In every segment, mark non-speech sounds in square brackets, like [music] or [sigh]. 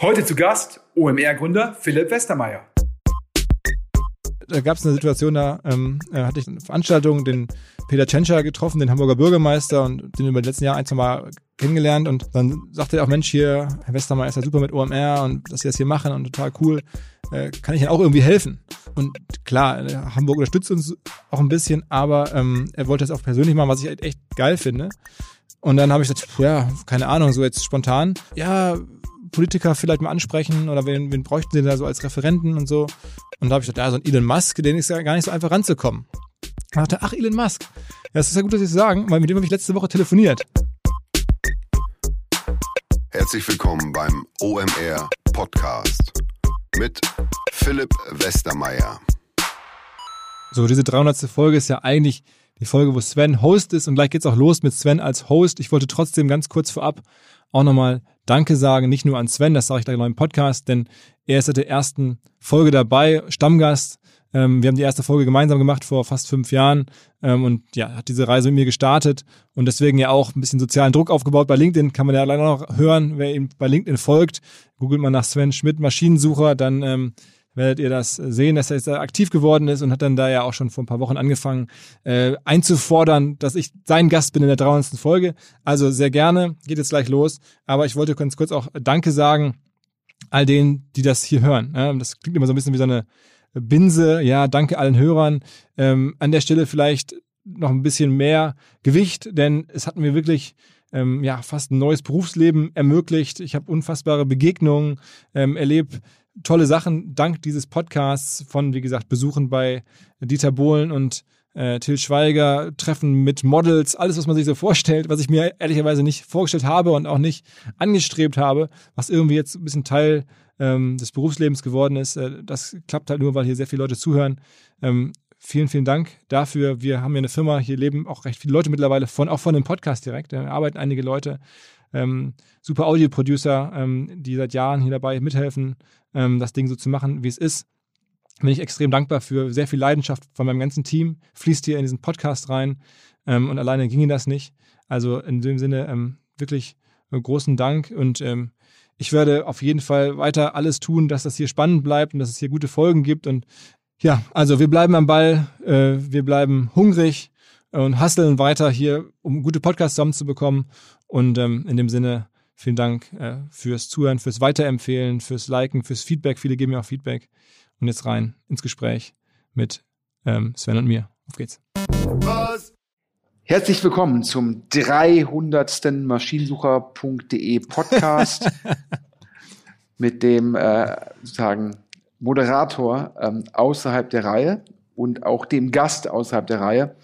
Heute zu Gast OMR-Gründer Philipp Westermeier. Da gab es eine Situation, da ähm, äh, hatte ich eine Veranstaltung, den Peter Tschentscher getroffen, den Hamburger Bürgermeister und den über die letzten Jahre ein, zwei Mal kennengelernt und dann sagte er auch, Mensch, hier, Herr Westermeier ist ja super mit OMR und dass Sie das hier machen und total cool, äh, kann ich Ihnen auch irgendwie helfen? Und klar, äh, Hamburg unterstützt uns auch ein bisschen, aber ähm, er wollte das auch persönlich machen, was ich echt geil finde. Und dann habe ich gesagt, ja, keine Ahnung, so jetzt spontan, ja, Politiker vielleicht mal ansprechen oder wen, wen bräuchten sie da so als Referenten und so. Und da habe ich gedacht, ja, so ein Elon Musk, den ist ja gar nicht so einfach ranzukommen. Und dachte, ach, Elon Musk. Ja, das ist ja gut, dass Sie es sagen, weil mit dem habe ich letzte Woche telefoniert. Herzlich willkommen beim OMR Podcast mit Philipp Westermeier. So, diese 300. Folge ist ja eigentlich die Folge, wo Sven Host ist und gleich geht's auch los mit Sven als Host. Ich wollte trotzdem ganz kurz vorab auch nochmal Danke sagen, nicht nur an Sven, das sage ich gleich noch im Podcast, denn er ist seit der ersten Folge dabei, Stammgast. Ähm, wir haben die erste Folge gemeinsam gemacht vor fast fünf Jahren ähm, und ja, hat diese Reise mit mir gestartet und deswegen ja auch ein bisschen sozialen Druck aufgebaut. Bei LinkedIn kann man ja leider noch hören, wer ihm bei LinkedIn folgt. Googelt man nach Sven Schmidt Maschinensucher, dann ähm, werdet ihr das sehen, dass er jetzt aktiv geworden ist und hat dann da ja auch schon vor ein paar Wochen angefangen äh, einzufordern, dass ich sein Gast bin in der 300. Folge. Also sehr gerne, geht jetzt gleich los. Aber ich wollte ganz kurz auch Danke sagen all denen, die das hier hören. Das klingt immer so ein bisschen wie so eine Binse. Ja, danke allen Hörern. Ähm, an der Stelle vielleicht noch ein bisschen mehr Gewicht, denn es hat mir wirklich ähm, ja fast ein neues Berufsleben ermöglicht. Ich habe unfassbare Begegnungen ähm, erlebt tolle Sachen dank dieses Podcasts von, wie gesagt, Besuchen bei Dieter Bohlen und äh, Till Schweiger, Treffen mit Models, alles, was man sich so vorstellt, was ich mir ehrlicherweise nicht vorgestellt habe und auch nicht angestrebt habe, was irgendwie jetzt ein bisschen Teil ähm, des Berufslebens geworden ist. Äh, das klappt halt nur, weil hier sehr viele Leute zuhören. Ähm, vielen, vielen Dank dafür. Wir haben hier eine Firma, hier leben auch recht viele Leute mittlerweile von, auch von dem Podcast direkt. Da arbeiten einige Leute. Ähm, super Audio-Producer, ähm, die seit Jahren hier dabei mithelfen, ähm, das Ding so zu machen, wie es ist. Bin ich extrem dankbar für. Sehr viel Leidenschaft von meinem ganzen Team fließt hier in diesen Podcast rein. Ähm, und alleine ginge das nicht. Also in dem Sinne ähm, wirklich äh, großen Dank und ähm, ich werde auf jeden Fall weiter alles tun, dass das hier spannend bleibt und dass es hier gute Folgen gibt. Und ja, also wir bleiben am Ball, äh, wir bleiben hungrig und hasseln weiter hier, um gute Podcasts zusammenzubekommen. Und ähm, in dem Sinne Vielen Dank äh, fürs Zuhören, fürs Weiterempfehlen, fürs Liken, fürs Feedback. Viele geben mir auch Feedback. Und jetzt rein ins Gespräch mit ähm, Sven und mir. Auf geht's. Was? Herzlich willkommen zum 300. Maschinensucher.de Podcast [laughs] mit dem äh, sozusagen Moderator ähm, außerhalb der Reihe und auch dem Gast außerhalb der Reihe,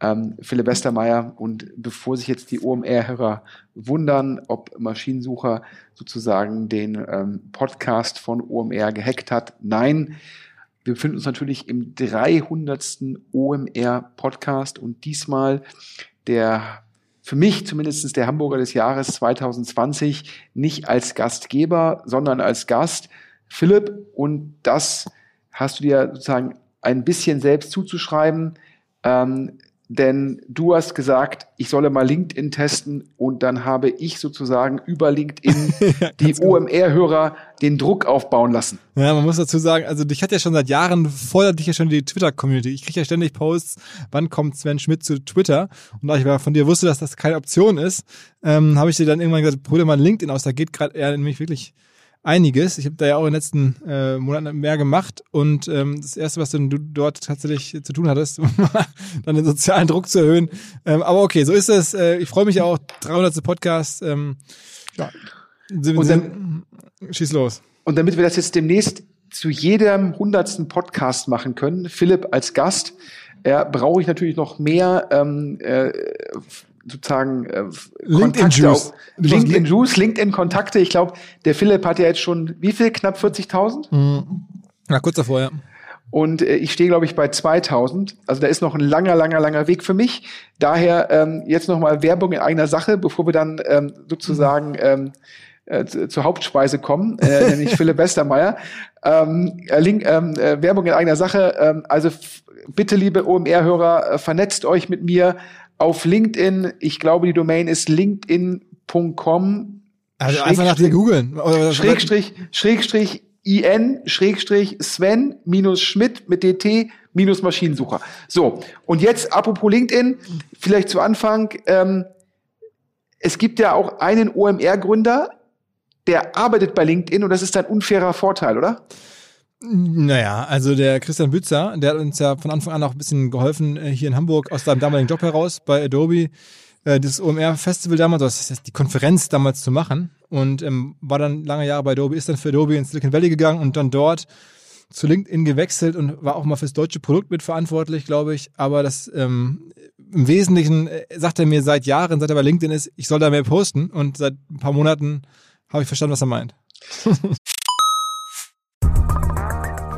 ähm, Philipp Westermeier. Und bevor sich jetzt die OMR-Hörer wundern, ob Maschinensucher sozusagen den ähm, Podcast von OMR gehackt hat, nein, wir befinden uns natürlich im 300. OMR-Podcast und diesmal der für mich zumindest der Hamburger des Jahres 2020 nicht als Gastgeber, sondern als Gast Philipp. Und das hast du dir sozusagen ein bisschen selbst zuzuschreiben. Ähm, denn du hast gesagt, ich solle mal LinkedIn testen und dann habe ich sozusagen über LinkedIn [laughs] ja, die genau. OMR-Hörer den Druck aufbauen lassen. Ja, man muss dazu sagen, also dich hat ja schon seit Jahren fordert dich ja schon die Twitter-Community. Ich kriege ja ständig Posts, wann kommt Sven Schmidt zu Twitter? Und da ich von dir wusste, dass das keine Option ist, ähm, habe ich dir dann irgendwann gesagt, probier mal LinkedIn aus, da geht gerade er nämlich wirklich einiges. Ich habe da ja auch in den letzten äh, Monaten mehr gemacht und ähm, das Erste, was du dort tatsächlich zu tun hattest, [laughs] war dann den sozialen Druck zu erhöhen. Ähm, aber okay, so ist es. Äh, ich freue mich auch. 300. Podcast. Ähm, ja. Und dann, schieß los. Und damit wir das jetzt demnächst zu jedem hundertsten Podcast machen können, Philipp als Gast, äh, brauche ich natürlich noch mehr ähm, äh, sozusagen äh, LinkedIn Juice. LinkedIn Juice, LinkedIn Kontakte. Ich glaube, der Philipp hat ja jetzt schon wie viel? Knapp 40.000? Mhm. Na, kurz davor, ja. Und äh, ich stehe, glaube ich, bei 2000. Also da ist noch ein langer, langer, langer Weg für mich. Daher ähm, jetzt nochmal Werbung in eigener Sache, bevor wir dann ähm, sozusagen ähm, äh, zur Hauptspeise kommen, äh, [laughs] nämlich Philipp Westermeier. Ähm, äh, Link, ähm, äh, Werbung in eigener Sache. Ähm, also bitte, liebe OMR-Hörer, äh, vernetzt euch mit mir auf LinkedIn. Ich glaube, die Domain ist linkedin.com Also einfach nach dir googeln. Schrägstrich, Schrägstrich, IN, Schrägstrich, Sven, minus Schmidt mit DT, minus Maschinensucher. So. Und jetzt, apropos LinkedIn, vielleicht zu Anfang, ähm, es gibt ja auch einen OMR-Gründer, der arbeitet bei LinkedIn und das ist ein unfairer Vorteil, oder? Naja, also der Christian Bützer, der hat uns ja von Anfang an auch ein bisschen geholfen äh, hier in Hamburg aus seinem damaligen Job heraus bei Adobe, äh, das OMR-Festival damals, das heißt die Konferenz damals zu machen und ähm, war dann lange Jahre bei Adobe, ist dann für Adobe ins Silicon Valley gegangen und dann dort zu LinkedIn gewechselt und war auch mal fürs deutsche Produkt mitverantwortlich, glaube ich. Aber das ähm, im Wesentlichen äh, sagt er mir seit Jahren, seit er bei LinkedIn ist, ich soll da mehr posten und seit ein paar Monaten habe ich verstanden, was er meint. [laughs]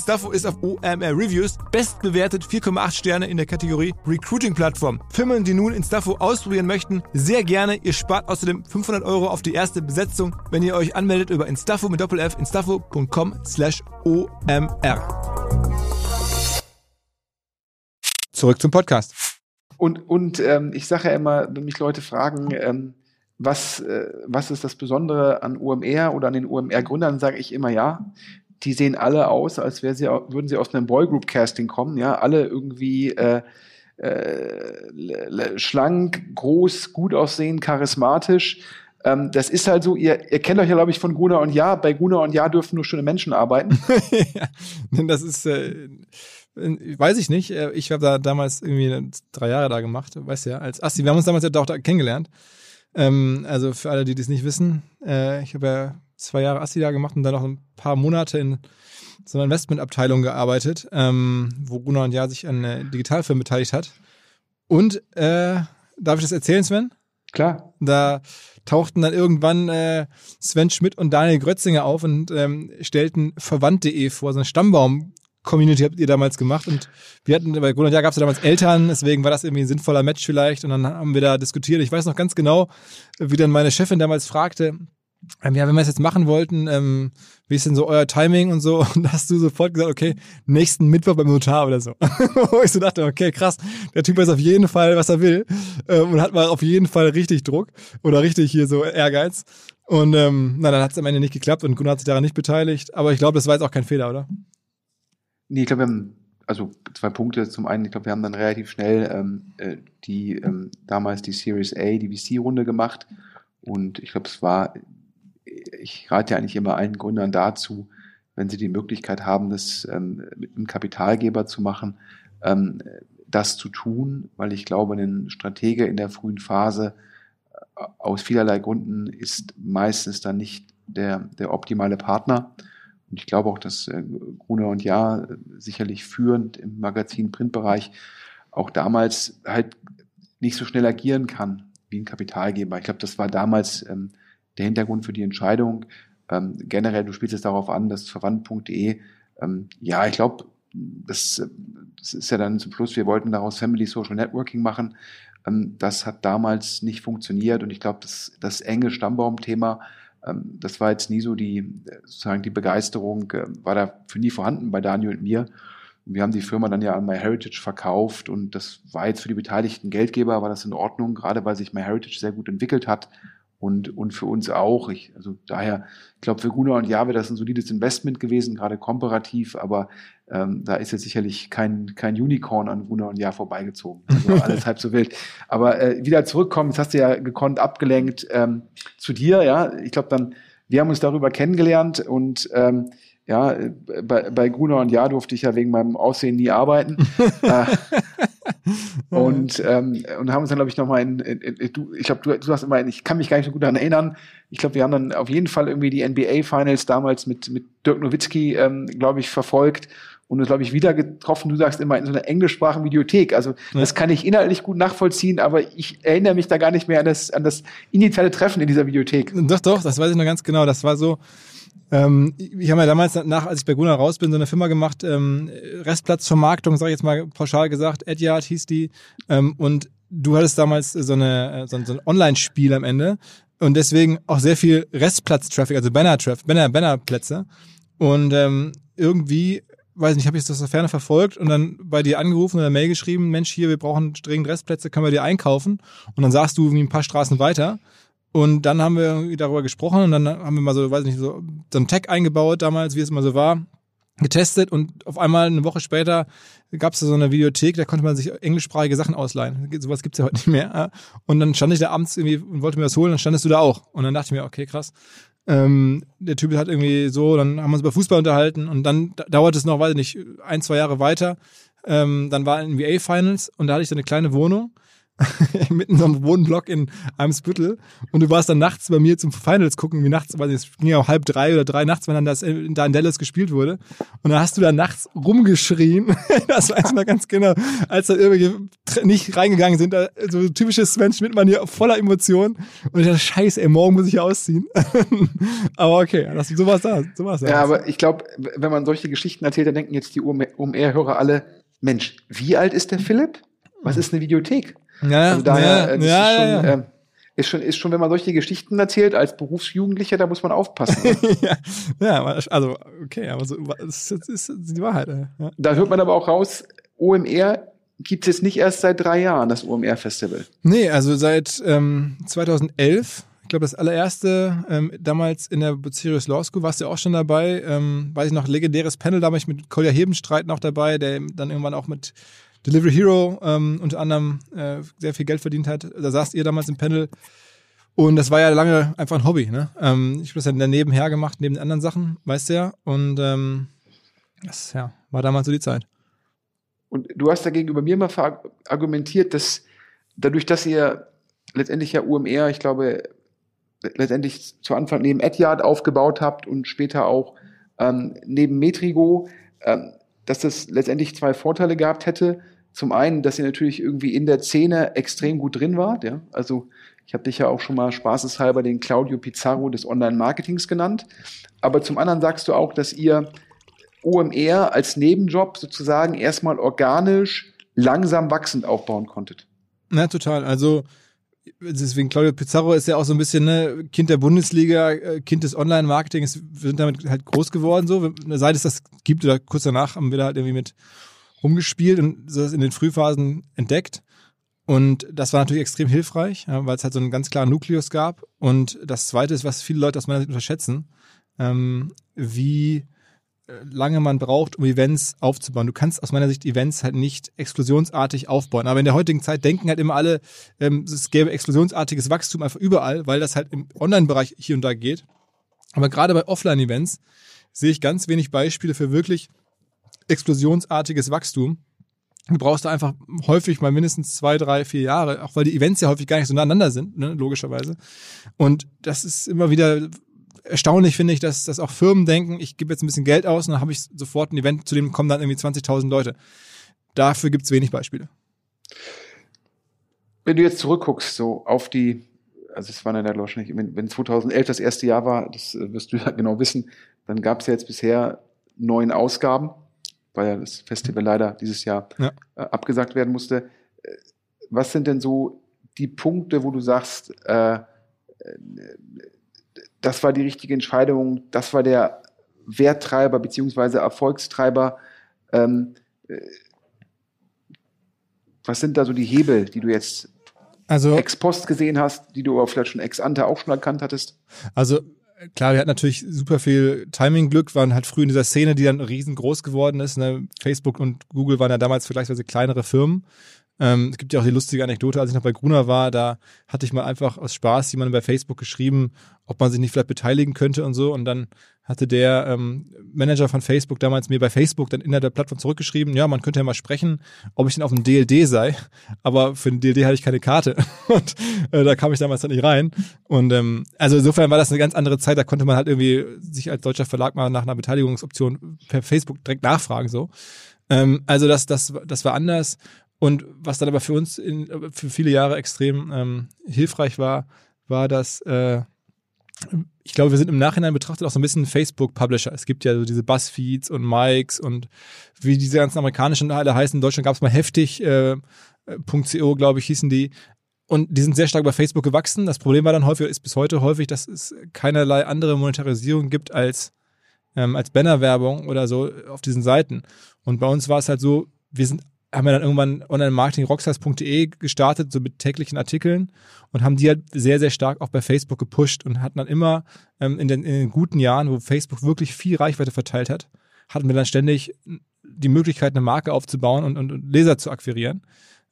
Instafo ist auf OMR Reviews bestbewertet 4,8 Sterne in der Kategorie Recruiting Plattform. Firmen, die nun Instafo ausprobieren möchten, sehr gerne. Ihr spart außerdem 500 Euro auf die erste Besetzung, wenn ihr euch anmeldet über Instafo mit Doppel-F instafo.com slash OMR. Zurück zum Podcast. Und, und ähm, ich sage ja immer, wenn mich Leute fragen, ähm, was, äh, was ist das Besondere an UMR oder an den UMR-Gründern, sage ich immer ja. Die sehen alle aus, als wäre sie, würden sie aus einem Boygroup-Casting kommen, ja, alle irgendwie äh, äh, schlank, groß, gut aussehen, charismatisch. Ähm, das ist halt so, ihr, ihr kennt euch ja, glaube ich, von Gruner und Ja. Bei Gruner und Ja dürfen nur schöne Menschen arbeiten. [laughs] ja, das ist, äh, weiß ich nicht. Äh, ich habe da damals irgendwie drei Jahre da gemacht, weißt ja, als Asti. Wir haben uns damals ja auch da kennengelernt. Ähm, also für alle, die das nicht wissen, äh, ich habe ja zwei Jahre Asti da gemacht und dann noch ein paar Monate in so einer Investmentabteilung gearbeitet, ähm, wo Gunnar und Ja sich an äh, Digitalfirmen beteiligt hat. Und äh, darf ich das erzählen, Sven? Klar. Da tauchten dann irgendwann äh, Sven Schmidt und Daniel Grötzinger auf und ähm, stellten Verwandt.de vor, so ein Stammbaum Community habt ihr damals gemacht und wir hatten, bei Grund und Jahr gab es ja damals Eltern, deswegen war das irgendwie ein sinnvoller Match vielleicht und dann haben wir da diskutiert. Ich weiß noch ganz genau, wie dann meine Chefin damals fragte, ähm, ja, wenn wir es jetzt machen wollten, ähm, wie ist denn so euer Timing und so? [laughs] Und hast du sofort gesagt, okay, nächsten Mittwoch beim Notar oder so. [laughs] Wo ich so dachte, okay, krass, der Typ weiß auf jeden Fall, was er will ähm, und hat mal auf jeden Fall richtig Druck oder richtig hier so Ehrgeiz. Und ähm, na, dann hat es am Ende nicht geklappt und Gunnar hat sich daran nicht beteiligt. Aber ich glaube, das war jetzt auch kein Fehler, oder? Nee, ich glaube, wir haben also zwei Punkte. Zum einen, ich glaube, wir haben dann relativ schnell ähm, äh, die ähm, damals die Series A, die VC-Runde gemacht. Und ich glaube, es war, ich rate ja eigentlich immer allen Gründern dazu, wenn sie die Möglichkeit haben, das ähm, mit einem Kapitalgeber zu machen, ähm, das zu tun, weil ich glaube, ein Stratege in der frühen Phase äh, aus vielerlei Gründen ist meistens dann nicht der, der optimale Partner. Und ich glaube auch, dass äh, Gruner und Ja äh, sicherlich führend im Magazin-Printbereich auch damals halt nicht so schnell agieren kann wie ein Kapitalgeber. Ich glaube, das war damals ähm, der Hintergrund für die Entscheidung. Ähm, generell, du spielst es darauf an, dass verwandt.de, ähm, ja, ich glaube, das, das ist ja dann zum Schluss, wir wollten daraus Family Social Networking machen. Ähm, das hat damals nicht funktioniert und ich glaube, das, das enge Stammbaumthema ähm, das war jetzt nie so die, sozusagen die Begeisterung, äh, war da für nie vorhanden bei Daniel und mir. Wir haben die Firma dann ja an MyHeritage verkauft und das war jetzt für die beteiligten Geldgeber, war das in Ordnung, gerade weil sich MyHeritage sehr gut entwickelt hat und, und für uns auch. Ich, also daher, ich glaube, für Gunnar und Jahwe, das ist ein solides Investment gewesen, gerade komparativ, aber ähm, da ist jetzt sicherlich kein, kein Unicorn an Gunnar und Jahr vorbeigezogen. Also [laughs] alles halb so wild. Aber äh, wieder zurückkommen, jetzt hast du ja gekonnt abgelenkt ähm, zu dir, ja. Ich glaube dann, wir haben uns darüber kennengelernt und ähm, ja, bei, bei Gruner und Ja durfte ich ja wegen meinem Aussehen nie arbeiten. [laughs] äh, und, ähm, und haben uns dann, glaube ich, nochmal in, in, in, du, ich glaube, du, du hast immer, ich kann mich gar nicht so gut daran erinnern. Ich glaube, wir haben dann auf jeden Fall irgendwie die NBA Finals damals mit, mit Dirk Nowitzki, ähm, glaube ich, verfolgt und uns, glaube ich, wieder getroffen. Du sagst immer in so einer englischsprachigen Videothek. Also ja. das kann ich inhaltlich gut nachvollziehen, aber ich erinnere mich da gar nicht mehr an das, an das initiale Treffen in dieser Videothek. Doch, doch, das weiß ich noch ganz genau. Das war so, ähm, ich habe ja damals nach, als ich bei Gunnar raus bin, so eine Firma gemacht, ähm, Restplatzvermarktung, sage ich jetzt mal pauschal gesagt, Edyard hieß die. Ähm, und du hattest damals so, eine, so, so ein Online-Spiel am Ende und deswegen auch sehr viel Restplatz-Traffic, also Banner-Traffic, Banner, Banner-Plätze. Und ähm, irgendwie weiß nicht, habe ich das aus der Ferne verfolgt und dann bei dir angerufen oder Mail geschrieben, Mensch, hier, wir brauchen dringend Restplätze, können wir dir einkaufen? Und dann sagst du irgendwie ein paar Straßen weiter und dann haben wir darüber gesprochen und dann haben wir mal so, weiß nicht, so, so ein Tag eingebaut damals, wie es immer so war, getestet und auf einmal eine Woche später gab es so eine Videothek, da konnte man sich englischsprachige Sachen ausleihen. Sowas gibt's ja heute nicht mehr. Und dann stand ich da abends irgendwie und wollte mir was holen, dann standest du da auch. Und dann dachte ich mir, okay, krass. Ähm, der Typ hat irgendwie so, dann haben wir uns über Fußball unterhalten und dann dauert es noch, weiß ich nicht, ein, zwei Jahre weiter. Ähm, dann war NBA Finals und da hatte ich so eine kleine Wohnung [laughs] mitten in so einem Wohnblock in Eimsbüttel und du warst dann nachts bei mir zum Finals gucken, wie nachts, weil es ging ja auch halb drei oder drei nachts, wenn dann das in, da in Dallas gespielt wurde. Und dann hast du da nachts rumgeschrien. [laughs] das weiß ich noch ganz genau, als da irgendwelche nicht reingegangen sind. So typisches Sven Schmidt-Manier voller Emotionen. Und ich dachte, scheiße, ey, morgen muss ich ausziehen. [laughs] aber okay, das, so war's da. So war's da. Ja, aber ich glaube, wenn man solche Geschichten erzählt, dann denken jetzt die OMR-Hörer alle, Mensch, wie alt ist der Philipp? Was ist eine Videothek? Ja, also daher, ja, ja, ist, schon, ja, äh, ist, schon, ist schon, wenn man solche Geschichten erzählt, als Berufsjugendlicher, da muss man aufpassen. [laughs] ja, ja, also, okay, aber so, das ist, ist die Wahrheit. Ja. Da hört man aber auch raus, OMR gibt es jetzt nicht erst seit drei Jahren, das OMR-Festival. Nee, also seit ähm, 2011 ich glaube, das allererste, ähm, damals in der Bucerius Law School warst du auch schon dabei. Ähm, weiß ich noch, legendäres Panel, da war ich mit Kolja Hebenstreit noch dabei, der dann irgendwann auch mit Delivery Hero ähm, unter anderem äh, sehr viel Geld verdient hat. Da saßt ihr damals im Panel. Und das war ja lange einfach ein Hobby. Ne? Ähm, ich habe das ja nebenher gemacht, neben den anderen Sachen, weißt du ja. Und ähm, das ja, war damals so die Zeit. Und du hast da gegenüber mir mal argumentiert, dass dadurch, dass ihr letztendlich ja UMR, ich glaube, letztendlich zu Anfang neben Edyard aufgebaut habt und später auch ähm, neben Metrigo, ähm, dass das letztendlich zwei Vorteile gehabt hätte. Zum einen, dass ihr natürlich irgendwie in der Szene extrem gut drin wart. Ja? Also ich habe dich ja auch schon mal spaßeshalber den Claudio Pizarro des Online-Marketings genannt. Aber zum anderen sagst du auch, dass ihr OMR als Nebenjob sozusagen erstmal organisch langsam wachsend aufbauen konntet. Na, total. Also deswegen Claudio Pizarro ist ja auch so ein bisschen ne, Kind der Bundesliga, äh, Kind des Online-Marketings, wir sind damit halt groß geworden, so, seit es das gibt oder kurz danach haben wir da halt irgendwie mit rumgespielt und das in den Frühphasen entdeckt. Und das war natürlich extrem hilfreich, weil es halt so einen ganz klaren Nukleus gab. Und das Zweite ist, was viele Leute aus meiner Sicht unterschätzen, ähm, wie lange man braucht, um Events aufzubauen. Du kannst aus meiner Sicht Events halt nicht explosionsartig aufbauen. Aber in der heutigen Zeit denken halt immer alle, ähm, es gäbe explosionsartiges Wachstum einfach überall, weil das halt im Online-Bereich hier und da geht. Aber gerade bei Offline-Events sehe ich ganz wenig Beispiele für wirklich explosionsartiges Wachstum. Du brauchst da einfach häufig mal mindestens zwei, drei, vier Jahre, auch weil die Events ja häufig gar nicht so nacheinander sind, ne, logischerweise. Und das ist immer wieder erstaunlich finde ich, dass, dass auch Firmen denken, ich gebe jetzt ein bisschen Geld aus und dann habe ich sofort ein Event, zu dem kommen dann irgendwie 20.000 Leute. Dafür gibt es wenig Beispiele. Wenn du jetzt zurückguckst, so auf die, also es war dann ja wahrscheinlich, wenn, wenn 2011 das erste Jahr war, das äh, wirst du ja [laughs] genau wissen, dann gab es ja jetzt bisher neun Ausgaben, weil ja das Festival leider dieses Jahr ja. äh, abgesagt werden musste. Äh, was sind denn so die Punkte, wo du sagst, äh, äh das war die richtige Entscheidung, das war der Werttreiber beziehungsweise Erfolgstreiber. Ähm, äh, was sind da so die Hebel, die du jetzt also, ex-post gesehen hast, die du aber vielleicht schon ex-ante auch schon erkannt hattest? Also klar, wir hatten natürlich super viel Timing-Glück, waren halt früh in dieser Szene, die dann riesengroß geworden ist. Ne? Facebook und Google waren ja damals vergleichsweise kleinere Firmen. Ähm, es gibt ja auch die lustige Anekdote, als ich noch bei Gruner war, da hatte ich mal einfach aus Spaß jemandem bei Facebook geschrieben, ob man sich nicht vielleicht beteiligen könnte und so. Und dann hatte der ähm, Manager von Facebook damals mir bei Facebook dann innerhalb der Plattform zurückgeschrieben, ja, man könnte ja mal sprechen, ob ich denn auf dem DLD sei. Aber für den DLD hatte ich keine Karte. [laughs] Und äh, da kam ich damals dann nicht rein. Und ähm, also insofern war das eine ganz andere Zeit. Da konnte man halt irgendwie sich als deutscher Verlag mal nach einer Beteiligungsoption per Facebook direkt nachfragen. so. Ähm, also das, das, das war anders. Und was dann aber für uns in, für viele Jahre extrem ähm, hilfreich war, war, dass äh, ich glaube, wir sind im Nachhinein betrachtet auch so ein bisschen Facebook-Publisher. Es gibt ja so diese Buzzfeeds und Mikes und wie diese ganzen amerikanischen alle heißen. In Deutschland gab es mal heftig äh, .co, glaube ich, hießen die. Und die sind sehr stark bei Facebook gewachsen. Das Problem war dann häufig, ist bis heute häufig, dass es keinerlei andere Monetarisierung gibt als, ähm, als Bannerwerbung oder so auf diesen Seiten. Und bei uns war es halt so, wir sind haben wir dann irgendwann online-marketing-rockstars.de gestartet, so mit täglichen Artikeln und haben die halt sehr, sehr stark auch bei Facebook gepusht und hatten dann immer ähm, in, den, in den guten Jahren, wo Facebook wirklich viel Reichweite verteilt hat, hatten wir dann ständig die Möglichkeit, eine Marke aufzubauen und, und, und Leser zu akquirieren.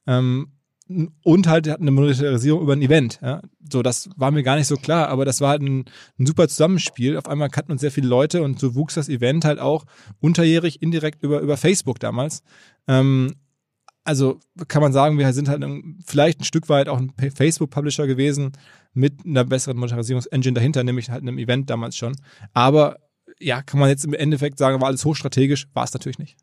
Ähm, und halt hatten eine Monetarisierung über ein Event. Ja. So, das war mir gar nicht so klar, aber das war halt ein, ein, super Zusammenspiel. Auf einmal kannten uns sehr viele Leute und so wuchs das Event halt auch unterjährig indirekt über, über Facebook damals. Ähm, also kann man sagen, wir sind halt vielleicht ein Stück weit auch ein Facebook-Publisher gewesen mit einer besseren Monetarisierungsengine dahinter, nämlich halt einem Event damals schon. Aber ja, kann man jetzt im Endeffekt sagen, war alles hochstrategisch, war es natürlich nicht.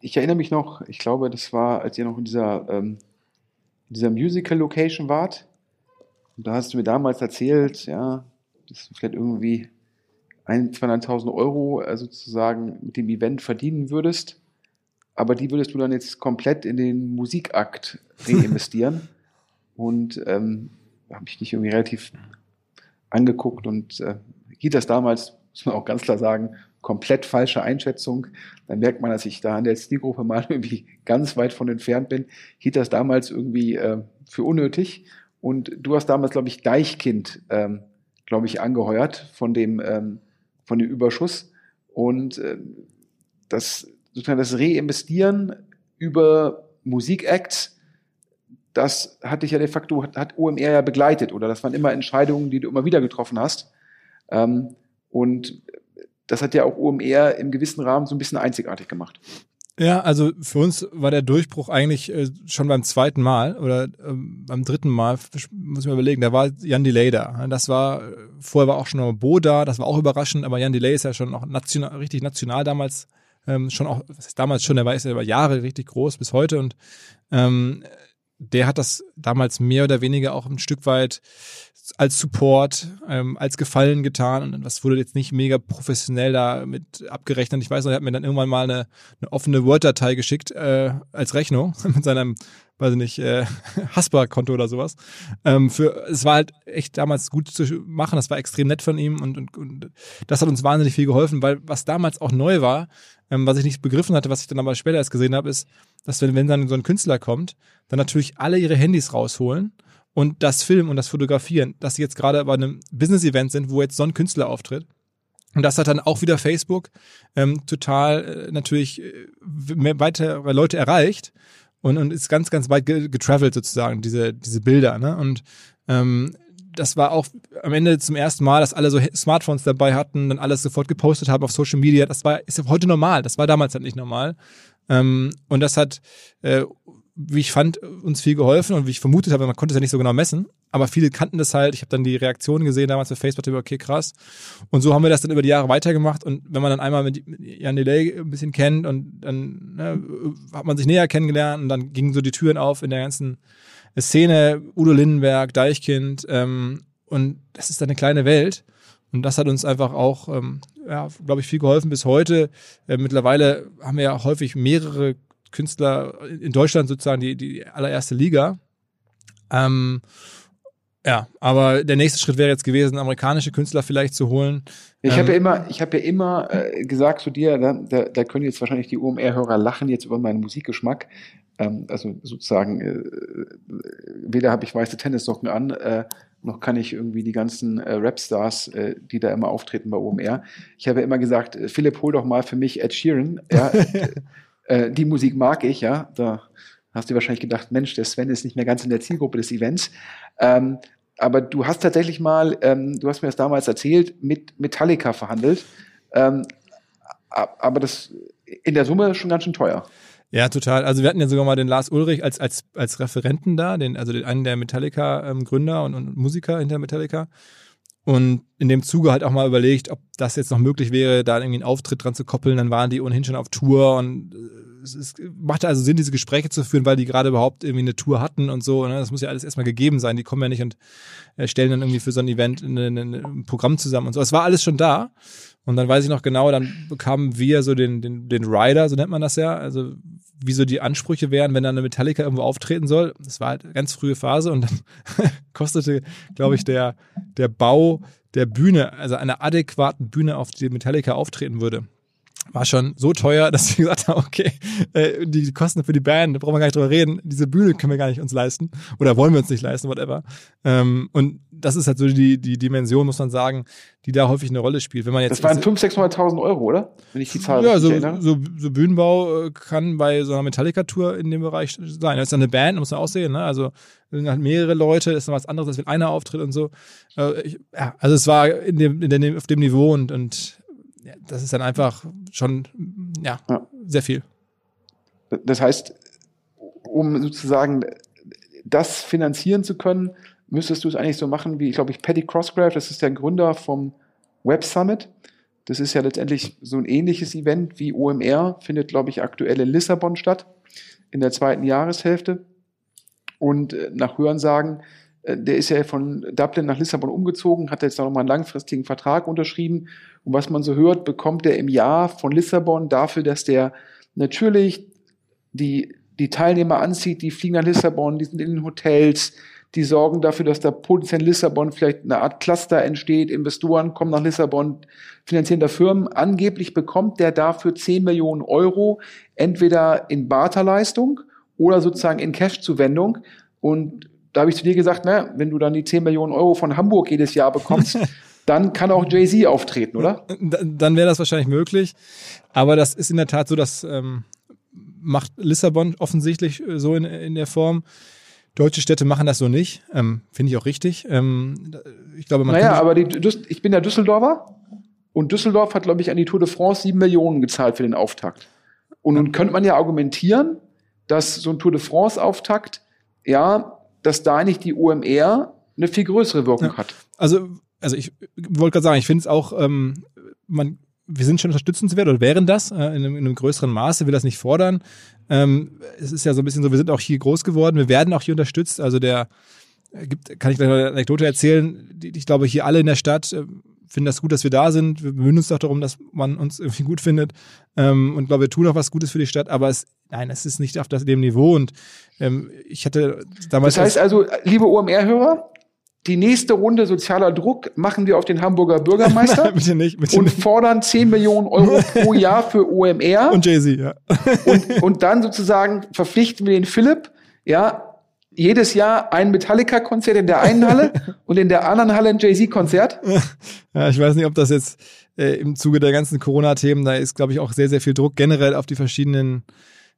Ich erinnere mich noch, ich glaube, das war, als ihr noch in dieser, ähm, dieser Musical-Location wart. Und da hast du mir damals erzählt, ja, dass du vielleicht irgendwie 200.000 Euro äh, sozusagen mit dem Event verdienen würdest aber die würdest du dann jetzt komplett in den Musikakt reinvestieren. [laughs] und ähm, habe ich dich irgendwie relativ angeguckt und äh, hielt das damals, muss man auch ganz klar sagen, komplett falsche Einschätzung. Dann merkt man, dass ich da an der Zielgruppe mal [laughs] irgendwie ganz weit von entfernt bin. Hielt das damals irgendwie äh, für unnötig. Und du hast damals, glaube ich, Deichkind, ähm, glaube ich, angeheuert von dem, ähm, von dem Überschuss. Und äh, das sozusagen das Reinvestieren über Musikacts, das hat dich ja de facto, hat OMR ja begleitet, oder das waren immer Entscheidungen, die du immer wieder getroffen hast. Ähm, und das hat ja auch OMR im gewissen Rahmen so ein bisschen einzigartig gemacht. Ja, also für uns war der Durchbruch eigentlich äh, schon beim zweiten Mal oder ähm, beim dritten Mal, muss ich mir überlegen, da war Jan Delay da. Das war, vorher war auch schon Bo da, das war auch überraschend, aber Jan Delay ist ja schon noch national, richtig national damals ähm, schon auch, was ist damals schon, der war ist ja über Jahre richtig groß bis heute und ähm, der hat das damals mehr oder weniger auch ein Stück weit als Support, ähm, als Gefallen getan und das wurde jetzt nicht mega professionell da mit abgerechnet. Ich weiß noch, er hat mir dann irgendwann mal eine, eine offene Word-Datei geschickt äh, als Rechnung [laughs] mit seinem weiß ich nicht, äh, [laughs] Haspa-Konto oder sowas. Ähm, für, es war halt echt damals gut zu machen, das war extrem nett von ihm und, und, und das hat uns wahnsinnig viel geholfen, weil was damals auch neu war, ähm, was ich nicht begriffen hatte, was ich dann aber später erst gesehen habe, ist, dass wenn, wenn dann so ein Künstler kommt, dann natürlich alle ihre Handys rausholen und das Filmen und das Fotografieren, dass sie jetzt gerade bei einem Business-Event sind, wo jetzt so ein Künstler auftritt. Und das hat dann auch wieder Facebook ähm, total äh, natürlich äh, weitere Leute erreicht und, und ist ganz, ganz weit getravelt sozusagen, diese, diese Bilder. Ne? Und ähm, das war auch am Ende zum ersten Mal, dass alle so Smartphones dabei hatten, dann alles sofort gepostet haben auf Social Media. Das war ist heute normal. Das war damals halt nicht normal. Ähm, und das hat, äh, wie ich fand, uns viel geholfen und wie ich vermutet habe, man konnte es ja nicht so genau messen, aber viele kannten das halt. Ich habe dann die Reaktionen gesehen damals auf Facebook, okay, krass. Und so haben wir das dann über die Jahre weitergemacht. Und wenn man dann einmal mit Jan Delay ein bisschen kennt und dann ne, hat man sich näher kennengelernt und dann gingen so die Türen auf in der ganzen Szene, Udo Lindenberg, Deichkind. Ähm, und das ist eine kleine Welt. Und das hat uns einfach auch, ähm, ja, glaube ich, viel geholfen bis heute. Äh, mittlerweile haben wir ja häufig mehrere Künstler in Deutschland sozusagen die, die allererste Liga. Ähm, Ja, aber der nächste Schritt wäre jetzt gewesen, amerikanische Künstler vielleicht zu holen. Ich Ähm, habe ja immer, ich habe ja immer äh, gesagt zu dir, da, da, da können jetzt wahrscheinlich die OMR-Hörer lachen jetzt über meinen Musikgeschmack. Ähm, also sozusagen, äh, weder habe ich weiße Tennissocken an, äh, noch kann ich irgendwie die ganzen äh, Rapstars, äh, die da immer auftreten bei OMR. Ich habe ja immer gesagt, äh, Philipp, hol doch mal für mich Ed Sheeran. Ja, [laughs] äh, die Musik mag ich, ja. Da hast du wahrscheinlich gedacht, Mensch, der Sven ist nicht mehr ganz in der Zielgruppe des Events. Ähm, aber du hast tatsächlich mal, ähm, du hast mir das damals erzählt, mit Metallica verhandelt. Ähm, aber das in der Summe schon ganz schön teuer. Ja, total. Also wir hatten ja sogar mal den Lars Ulrich als, als, als Referenten da, den, also den, einen der Metallica-Gründer und, und Musiker hinter Metallica. Und in dem Zuge halt auch mal überlegt, ob das jetzt noch möglich wäre, da irgendwie einen Auftritt dran zu koppeln. Dann waren die ohnehin schon auf Tour und äh, es, machte also Sinn, diese Gespräche zu führen, weil die gerade überhaupt irgendwie eine Tour hatten und so. Ne? Das muss ja alles erstmal gegeben sein. Die kommen ja nicht und äh, stellen dann irgendwie für so ein Event ein Programm zusammen und so. Es war alles schon da. Und dann weiß ich noch genau, dann bekamen wir so den, den, den Rider, so nennt man das ja, also wie so die Ansprüche wären, wenn dann eine Metallica irgendwo auftreten soll. Das war halt eine ganz frühe Phase und dann [laughs] kostete, glaube ich, der, der Bau der Bühne, also einer adäquaten Bühne, auf die Metallica auftreten würde, war schon so teuer, [laughs] dass wir gesagt haben, okay, äh, die Kosten für die Band, da brauchen wir gar nicht drüber reden, diese Bühne können wir gar nicht uns leisten oder wollen wir uns nicht leisten, whatever. Ähm, und das ist halt so die, die Dimension, muss man sagen, die da häufig eine Rolle spielt. Wenn man jetzt Das waren 500.000, 600.000 Euro, oder? Wenn ich die Zahl ja, so, so, so Bühnenbau äh, kann bei so einer Metallica-Tour in dem Bereich sein. Das ist ja eine Band, muss man auch sehen, ne? Also sind halt mehrere Leute, ist noch was anderes, als wenn einer auftritt und so. Äh, ich, ja, also es war in dem, in dem, auf dem Niveau und, und das ist dann einfach schon, ja, Ja. sehr viel. Das heißt, um sozusagen das finanzieren zu können, müsstest du es eigentlich so machen wie, glaube ich, Paddy Crossgrave, das ist der Gründer vom Web Summit. Das ist ja letztendlich so ein ähnliches Event wie OMR, findet, glaube ich, aktuell in Lissabon statt, in der zweiten Jahreshälfte. Und äh, nach Hörensagen, äh, der ist ja von Dublin nach Lissabon umgezogen, hat jetzt noch mal einen langfristigen Vertrag unterschrieben. Und was man so hört, bekommt er im Jahr von Lissabon dafür, dass der natürlich die, die Teilnehmer anzieht, die fliegen nach Lissabon, die sind in den Hotels, die sorgen dafür, dass da potenziell in Lissabon vielleicht eine Art Cluster entsteht, Investoren kommen nach Lissabon, finanzieren da Firmen. Angeblich bekommt der dafür 10 Millionen Euro, entweder in Barterleistung oder sozusagen in Cash-Zuwendung. Und da habe ich zu dir gesagt, na, wenn du dann die 10 Millionen Euro von Hamburg jedes Jahr bekommst, [laughs] dann kann auch Jay-Z auftreten, oder? Da- Dann wäre das wahrscheinlich möglich. Aber das ist in der Tat so, dass ähm, macht Lissabon offensichtlich äh, so in, in der Form. Deutsche Städte machen das so nicht. Ähm, Finde ich auch richtig. Ähm, ich glaube, man Naja, aber die, ich bin ja Düsseldorfer und Düsseldorf hat, glaube ich, an die Tour de France sieben Millionen gezahlt für den Auftakt. Und nun könnte man ja argumentieren, dass so ein Tour de France-Auftakt, ja, dass da nicht die OMR eine viel größere Wirkung Ja. hat. Also, also ich wollte gerade sagen, ich finde es auch, ähm, man, wir sind schon unterstützenswert oder wären das äh, in, einem, in einem größeren Maße, will das nicht fordern. Ähm, es ist ja so ein bisschen so, wir sind auch hier groß geworden, wir werden auch hier unterstützt. Also der äh, gibt, kann ich gleich mal eine Anekdote erzählen. Die, ich glaube, hier alle in der Stadt äh, finden das gut, dass wir da sind. Wir bemühen uns doch darum, dass man uns irgendwie gut findet. Ähm, und glaube, wir tun auch was Gutes für die Stadt, aber es, nein, es ist nicht auf das, dem Niveau. Und ähm, ich hatte damals. Das heißt also, liebe OMR-Hörer, die nächste Runde sozialer Druck machen wir auf den Hamburger Bürgermeister [laughs] bitte nicht, bitte und nicht. fordern 10 Millionen Euro [laughs] pro Jahr für OMR. Und Jay-Z, ja. und, und dann sozusagen verpflichten wir den Philipp, ja, jedes Jahr ein Metallica-Konzert in der einen Halle [laughs] und in der anderen Halle ein Jay-Z-Konzert. Ja, ich weiß nicht, ob das jetzt äh, im Zuge der ganzen Corona-Themen, da ist, glaube ich, auch sehr, sehr viel Druck generell auf die verschiedenen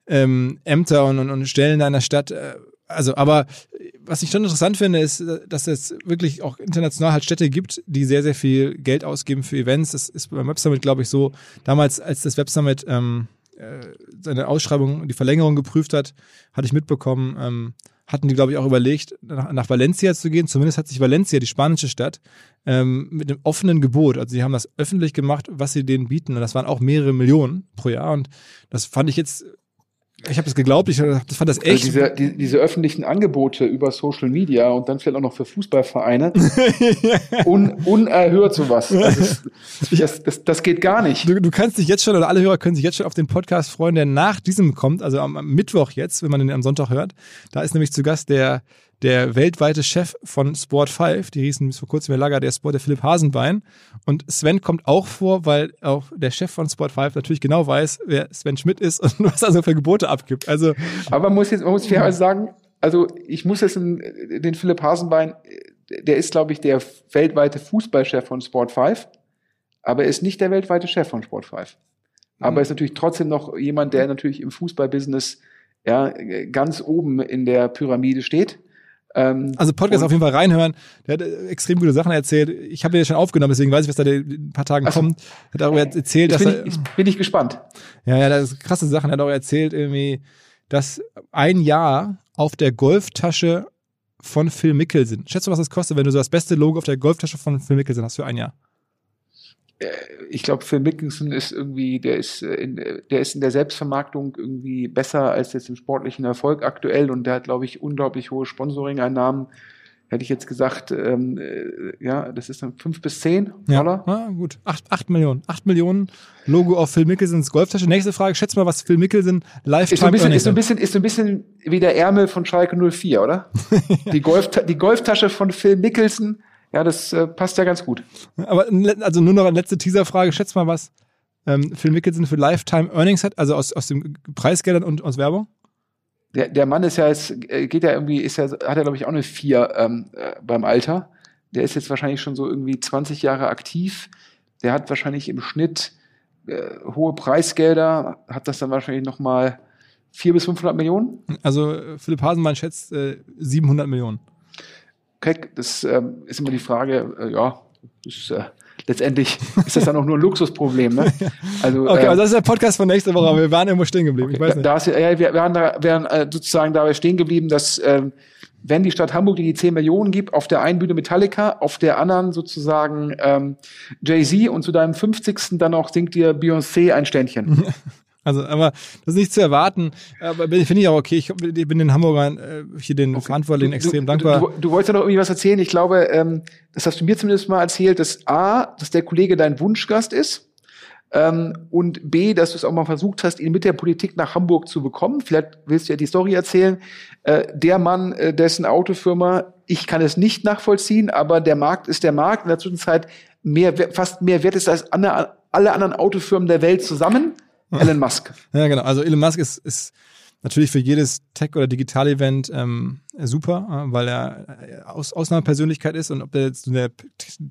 ähm, Ämter und, und, und Stellen da in der Stadt. Äh, also, aber äh, was ich schon interessant finde, ist, äh, dass es wirklich auch international halt Städte gibt, die sehr, sehr viel Geld ausgeben für Events. Das ist beim Web Summit, glaube ich, so. Damals, als das Web Summit ähm, äh, seine Ausschreibung, die Verlängerung geprüft hat, hatte ich mitbekommen, ähm, hatten die, glaube ich, auch überlegt, nach, nach Valencia zu gehen. Zumindest hat sich Valencia, die spanische Stadt, ähm, mit einem offenen Gebot, also sie haben das öffentlich gemacht, was sie denen bieten. Und das waren auch mehrere Millionen pro Jahr. Und das fand ich jetzt, ich habe das geglaubt, ich fand das Also echt. diese, die, diese öffentlichen Angebote über Social Media und dann vielleicht auch noch für Fußballvereine. [laughs] un, unerhört sowas. Also das, das, das, das geht gar nicht. Du, du kannst dich jetzt schon, oder alle Hörer können sich jetzt schon auf den Podcast freuen, der nach diesem kommt, also am, am Mittwoch jetzt, wenn man den am Sonntag hört. Da ist nämlich zu Gast der, der weltweite Chef von Sport 5, die hießen bis vor kurzem der Lager der Sport, der Philipp Hasenbein. Und Sven kommt auch vor, weil auch der Chef von Sport 5 natürlich genau weiß, wer Sven Schmidt ist [laughs] und was er so für Gebote abgibt. Also, Aber man muss jetzt, man muss fairerweise sagen, also ich muss jetzt den, Philipp Hasenbein, der ist, glaube ich, der weltweite Fußballchef von Sport 5, aber er ist nicht der weltweite Chef von Sport 5. Aber mhm. ist natürlich trotzdem noch jemand, der natürlich im Fußballbusiness ja, ganz oben in der Pyramide steht. Ähm, also Podcast auf jeden Fall reinhören. Der hat äh, extrem gute Sachen erzählt. Ich habe ja schon aufgenommen, deswegen weiß ich, was da in ein paar Tagen also, kommt. Hat darüber erzählt, dass bin er, ich, bin ich gespannt. Ja, ja, das ist krasse Sachen. Er hat auch erzählt irgendwie, dass ein Jahr auf der Golftasche von Phil Mickelson. Schätzt du, was das kostet, wenn du so das beste Logo auf der Golftasche von Phil Mickelson hast für ein Jahr? Äh, ich glaube, Phil Mickelson ist irgendwie, der ist, äh, in, der ist in der Selbstvermarktung irgendwie besser als jetzt im sportlichen Erfolg aktuell und der hat, glaube ich, unglaublich hohe Sponsoring-Einnahmen. Hätte ich jetzt gesagt, ähm, äh, ja, das ist dann fünf bis zehn Dollar. Ja, gut. Acht, acht Millionen. Acht Millionen Logo auf Phil Mickelsons Golftasche. Nächste Frage. Schätz mal, was Phil Mickelson live ist so ein bisschen, ist so ein bisschen, ist so ein bisschen wie der Ärmel von Schalke 04, oder? ja. [laughs] die, Golf, die Golftasche von Phil Mickelson ja, das äh, passt ja ganz gut. Aber also nur noch eine letzte Teaserfrage. Schätz mal, was ähm, Phil Mickelson für Lifetime Earnings hat, also aus, aus den Preisgeldern und aus Werbung? Der, der Mann ist ja jetzt, äh, geht ja irgendwie, ist ja, hat er glaube ich auch eine vier ähm, äh, beim Alter. Der ist jetzt wahrscheinlich schon so irgendwie 20 Jahre aktiv. Der hat wahrscheinlich im Schnitt äh, hohe Preisgelder, hat das dann wahrscheinlich nochmal 400 bis 500 Millionen. Also äh, Philipp Hasenmann schätzt äh, 700 Millionen. Keck, das ähm, ist immer die Frage, äh, ja, ist, äh, letztendlich [laughs] ist das dann auch nur ein Luxusproblem. Ne? [laughs] Also, okay, äh, also das ist der Podcast von nächster Woche, aber wir waren irgendwo stehen geblieben. Okay, ich weiß nicht. Da, ist, ja, wir waren, da, wären äh, sozusagen dabei stehen geblieben, dass ähm, wenn die Stadt Hamburg die 10 Millionen gibt, auf der einen Bühne Metallica, auf der anderen sozusagen ähm, Jay-Z und zu deinem 50. dann auch singt dir Beyoncé ein Ständchen. [laughs] Also, aber das ist nicht zu erwarten. Aber finde ich auch okay. Ich, ich bin den Hamburgern äh, hier den okay. Verantwortlichen extrem du, dankbar. Du, du, wolltest ja noch irgendwie was erzählen. Ich glaube, ähm, das hast du mir zumindest mal erzählt, dass A, dass der Kollege dein Wunschgast ist. Ähm, und B, dass du es auch mal versucht hast, ihn mit der Politik nach Hamburg zu bekommen. Vielleicht willst du ja die Story erzählen. Äh, der Mann, äh, dessen Autofirma, ich kann es nicht nachvollziehen, aber der Markt ist der Markt. In der Zwischenzeit mehr, fast mehr wert ist als alle anderen Autofirmen der Welt zusammen. [laughs] Elon Musk. Ja, genau. Also Elon Musk ist, ist natürlich für jedes Tech- oder Digital-Event ähm, super, äh, weil er äh, Aus Ausnahmepersönlichkeit ist und ob der jetzt der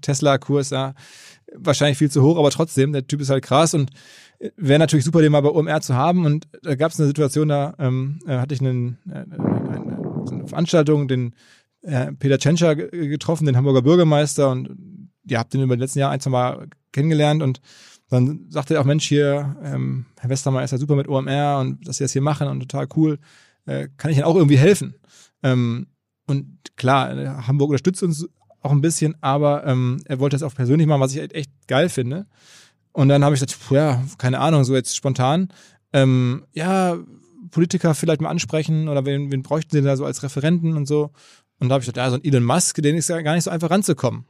Tesla-Kurs ja wahrscheinlich viel zu hoch, aber trotzdem, der Typ ist halt krass und äh, wäre natürlich super, den mal bei OMR zu haben. Und da gab es eine Situation, da ähm, hatte ich einen, äh, eine, eine Veranstaltung, den äh, Peter Tschentscher getroffen, den Hamburger Bürgermeister und ihr habt den über die letzten Jahre ein, zwei Mal kennengelernt und dann sagte er auch, Mensch, hier, ähm, Herr Westermeier ist ja super mit OMR und dass Sie das hier machen und total cool. Äh, kann ich Ihnen auch irgendwie helfen? Ähm, und klar, Hamburg unterstützt uns auch ein bisschen, aber ähm, er wollte das auch persönlich machen, was ich echt geil finde. Und dann habe ich gesagt, ja, keine Ahnung, so jetzt spontan. Ähm, ja, Politiker vielleicht mal ansprechen oder wen, wen bräuchten sie da so als Referenten und so. Und da habe ich gesagt, ja, so ein Elon Musk, den ist ja gar nicht so einfach ranzukommen.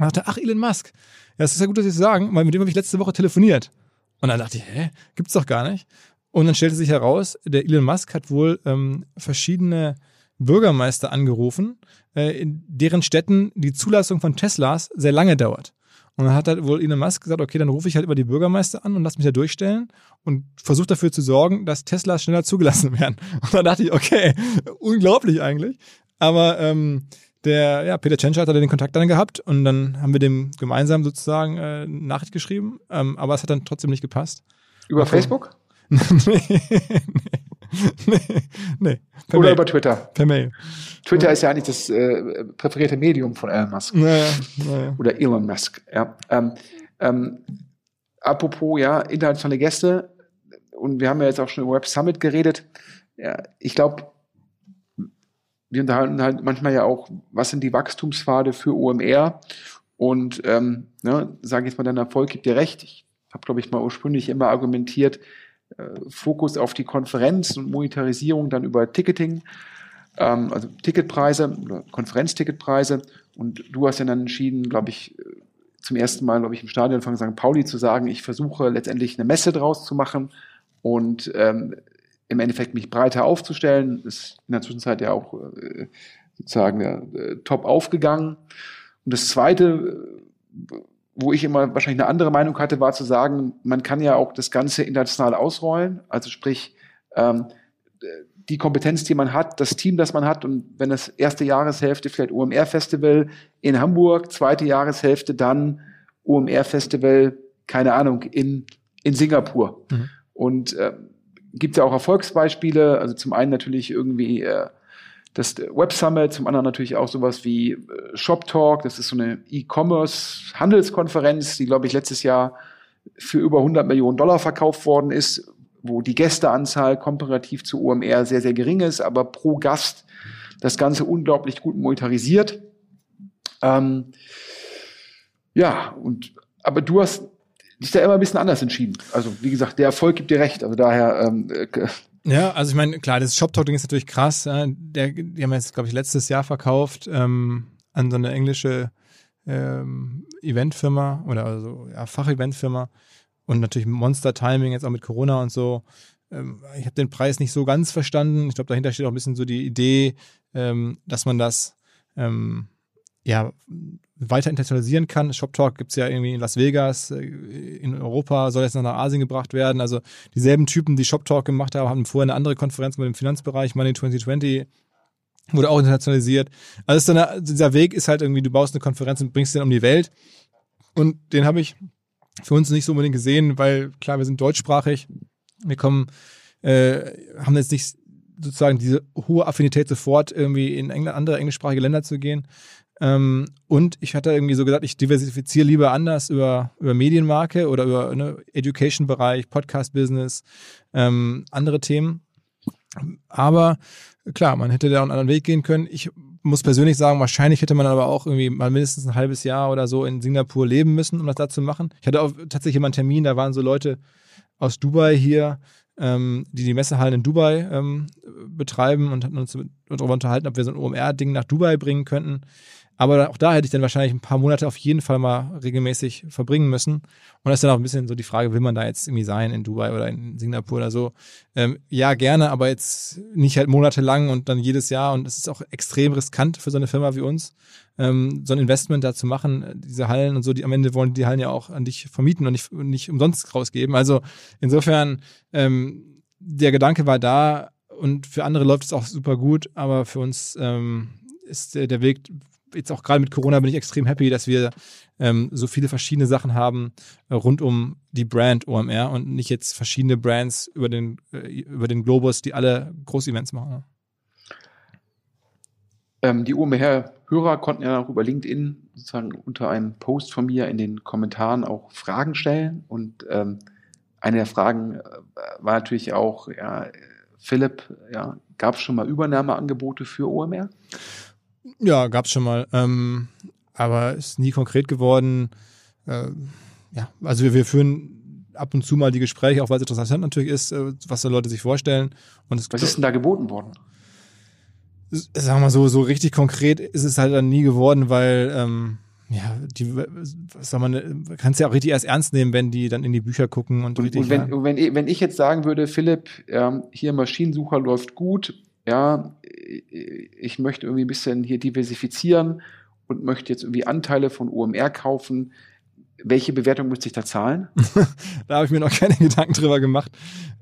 Und dachte, ach, Elon Musk. Ja, es ist ja gut, dass Sie es sagen, weil mit dem habe ich letzte Woche telefoniert. Und dann dachte ich, hä, gibt's doch gar nicht. Und dann stellte sich heraus, der Elon Musk hat wohl ähm, verschiedene Bürgermeister angerufen, äh, in deren Städten die Zulassung von Teslas sehr lange dauert. Und dann hat halt wohl Elon Musk gesagt, okay, dann rufe ich halt über die Bürgermeister an und lass mich da durchstellen und versuche dafür zu sorgen, dass Teslas schneller zugelassen [laughs] werden. Und dann dachte ich, okay, [laughs] unglaublich eigentlich. Aber ähm, der, ja, Peter Tschentscher hat da den Kontakt dann gehabt und dann haben wir dem gemeinsam sozusagen äh, Nachricht geschrieben, ähm, aber es hat dann trotzdem nicht gepasst. Über okay. Facebook? [laughs] nee, nee, nee. Per Oder Mail. über Twitter? Per Mail. Twitter ja. ist ja eigentlich das äh, präferierte Medium von Elon Musk. Naja, naja. Oder Elon Musk, ja. Ähm, ähm, apropos, ja, internationale Gäste, und wir haben ja jetzt auch schon über Web Summit geredet. Ja, ich glaube, wir unterhalten halt manchmal ja auch, was sind die Wachstumspfade für OMR? Und ähm, ne, sage jetzt mal, dein Erfolg gibt dir recht. Ich habe, glaube ich, mal ursprünglich immer argumentiert, äh, Fokus auf die Konferenz und Monetarisierung dann über Ticketing, ähm, also Ticketpreise oder Konferenzticketpreise. Und du hast ja dann entschieden, glaube ich, zum ersten Mal, glaube ich, im Stadion von St. Pauli zu sagen, ich versuche letztendlich eine Messe draus zu machen und ähm, im Endeffekt mich breiter aufzustellen. Ist in der Zwischenzeit ja auch äh, sozusagen äh, top aufgegangen. Und das Zweite, wo ich immer wahrscheinlich eine andere Meinung hatte, war zu sagen, man kann ja auch das Ganze international ausrollen. Also sprich, ähm, die Kompetenz, die man hat, das Team, das man hat und wenn das erste Jahreshälfte vielleicht OMR-Festival in Hamburg, zweite Jahreshälfte dann OMR-Festival, keine Ahnung, in, in Singapur. Mhm. Und äh, gibt ja auch Erfolgsbeispiele, also zum einen natürlich irgendwie äh, das Web Summit, zum anderen natürlich auch sowas wie äh, Shop Talk, das ist so eine E-Commerce-Handelskonferenz, die, glaube ich, letztes Jahr für über 100 Millionen Dollar verkauft worden ist, wo die Gästeanzahl komparativ zu OMR sehr, sehr gering ist, aber pro Gast das Ganze unglaublich gut monetarisiert. Ähm, ja, und aber du hast dich da immer ein bisschen anders entschieden. Also wie gesagt, der Erfolg gibt dir recht. Also daher ähm, äh, ja, also ich meine, klar, das Shop-Talk-Ding ist natürlich krass. Ja. Der, die haben jetzt, glaube ich, letztes Jahr verkauft ähm, an so eine englische ähm, Eventfirma oder also ja, Facheventfirma und natürlich Monster Timing jetzt auch mit Corona und so. Ähm, ich habe den Preis nicht so ganz verstanden. Ich glaube, dahinter steht auch ein bisschen so die Idee, ähm, dass man das ähm, ja weiter internationalisieren kann. Shop Talk gibt's ja irgendwie in Las Vegas, äh, in Europa soll jetzt noch nach Asien gebracht werden. Also dieselben Typen, die Shop Talk gemacht haben, haben vorher eine andere Konferenz mit dem Finanzbereich, Money 2020, wurde auch internationalisiert. Also eine, dieser Weg ist halt irgendwie, du baust eine Konferenz und bringst den um die Welt. Und den habe ich für uns nicht so unbedingt gesehen, weil klar, wir sind deutschsprachig. Wir kommen, äh, haben jetzt nicht sozusagen diese hohe Affinität sofort irgendwie in andere englischsprachige Länder zu gehen. Ähm, und ich hatte irgendwie so gesagt, ich diversifiziere lieber anders über, über Medienmarke oder über ne, Education-Bereich, Podcast-Business, ähm, andere Themen. Aber klar, man hätte da einen anderen Weg gehen können. Ich muss persönlich sagen, wahrscheinlich hätte man aber auch irgendwie mal mindestens ein halbes Jahr oder so in Singapur leben müssen, um das da zu machen. Ich hatte auch tatsächlich immer einen Termin, da waren so Leute aus Dubai hier, ähm, die die Messehallen in Dubai ähm, betreiben und hatten uns darüber unterhalten, ob wir so ein OMR-Ding nach Dubai bringen könnten. Aber auch da hätte ich dann wahrscheinlich ein paar Monate auf jeden Fall mal regelmäßig verbringen müssen. Und das ist dann auch ein bisschen so die Frage, will man da jetzt irgendwie sein in Dubai oder in Singapur oder so? Ähm, ja, gerne, aber jetzt nicht halt monatelang und dann jedes Jahr. Und es ist auch extrem riskant für so eine Firma wie uns, ähm, so ein Investment da zu machen, diese Hallen und so. Die am Ende wollen die Hallen ja auch an dich vermieten und nicht, nicht umsonst rausgeben. Also insofern, ähm, der Gedanke war da und für andere läuft es auch super gut, aber für uns ähm, ist der Weg jetzt auch gerade mit Corona bin ich extrem happy, dass wir ähm, so viele verschiedene Sachen haben äh, rund um die Brand OMR und nicht jetzt verschiedene Brands über den, äh, über den Globus, die alle Großevents machen. Ähm, die OMR-Hörer konnten ja auch über LinkedIn sozusagen unter einem Post von mir in den Kommentaren auch Fragen stellen und ähm, eine der Fragen äh, war natürlich auch, ja, Philipp, ja, gab es schon mal Übernahmeangebote für OMR? Ja, gab's schon mal. Ähm, aber ist nie konkret geworden. Äh, ja, also wir, wir führen ab und zu mal die Gespräche, auch weil es interessant natürlich ist, äh, was da Leute sich vorstellen. Und es, was ist denn da geboten worden? Sagen wir mal so, so richtig konkret ist es halt dann nie geworden, weil ähm, ja, die, was soll man, kannst ja auch richtig erst ernst nehmen, wenn die dann in die Bücher gucken und, und richtig. Und wenn, wenn, wenn ich jetzt sagen würde, Philipp, ähm, hier Maschinensucher läuft gut, ja, ich möchte irgendwie ein bisschen hier diversifizieren und möchte jetzt irgendwie Anteile von OMR kaufen. Welche Bewertung müsste ich da zahlen? [laughs] da habe ich mir noch keine [laughs] Gedanken drüber gemacht.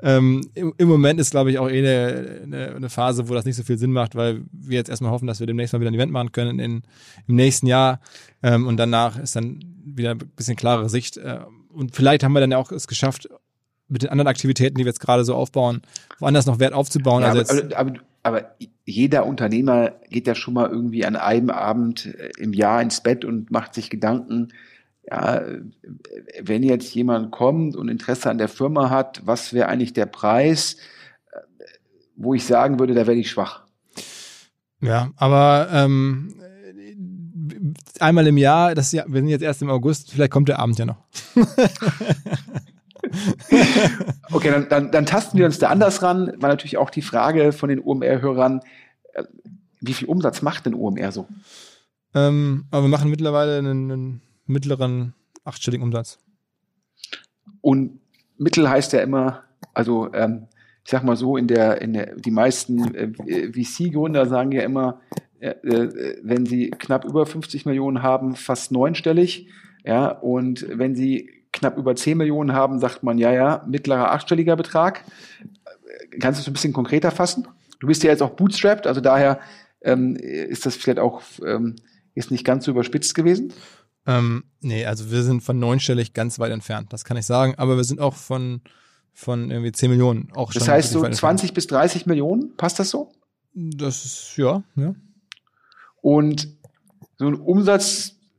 Ähm, im, im, Moment ist, glaube ich, auch eh eine, eine, eine, Phase, wo das nicht so viel Sinn macht, weil wir jetzt erstmal hoffen, dass wir demnächst mal wieder ein Event machen können in, im nächsten Jahr. Ähm, und danach ist dann wieder ein bisschen klarere Sicht. Äh, und vielleicht haben wir dann ja auch es geschafft, mit den anderen Aktivitäten, die wir jetzt gerade so aufbauen, woanders noch Wert aufzubauen. Ja, also aber, aber, aber, jeder Unternehmer geht ja schon mal irgendwie an einem Abend äh, im Jahr ins Bett und macht sich Gedanken, ja, wenn jetzt jemand kommt und Interesse an der Firma hat, was wäre eigentlich der Preis, äh, wo ich sagen würde, da werde ich schwach. Ja, aber ähm, einmal im Jahr, das Jahr, wir sind jetzt erst im August, vielleicht kommt der Abend ja noch. [laughs] [laughs] okay, dann, dann, dann tasten wir uns da anders ran. War natürlich auch die Frage von den OMR-Hörern, äh, wie viel Umsatz macht denn OMR so? Ähm, aber wir machen mittlerweile einen, einen mittleren achtstelligen Umsatz. Und Mittel heißt ja immer, also ähm, ich sag mal so, in der, in der, die meisten äh, VC-Gründer sagen ja immer, äh, wenn sie knapp über 50 Millionen haben, fast neunstellig. Ja, und wenn sie knapp über 10 Millionen haben, sagt man, ja, ja, mittlerer achtstelliger Betrag. Kannst du es ein bisschen konkreter fassen? Du bist ja jetzt auch bootstrapped, also daher ähm, ist das vielleicht auch ähm, ist nicht ganz so überspitzt gewesen. Ähm, nee, also wir sind von neunstellig ganz weit entfernt, das kann ich sagen. Aber wir sind auch von, von irgendwie 10 Millionen auch schon. Das heißt so 20 bis 30 Millionen, passt das so? Das ist, ja, ja. Und so ein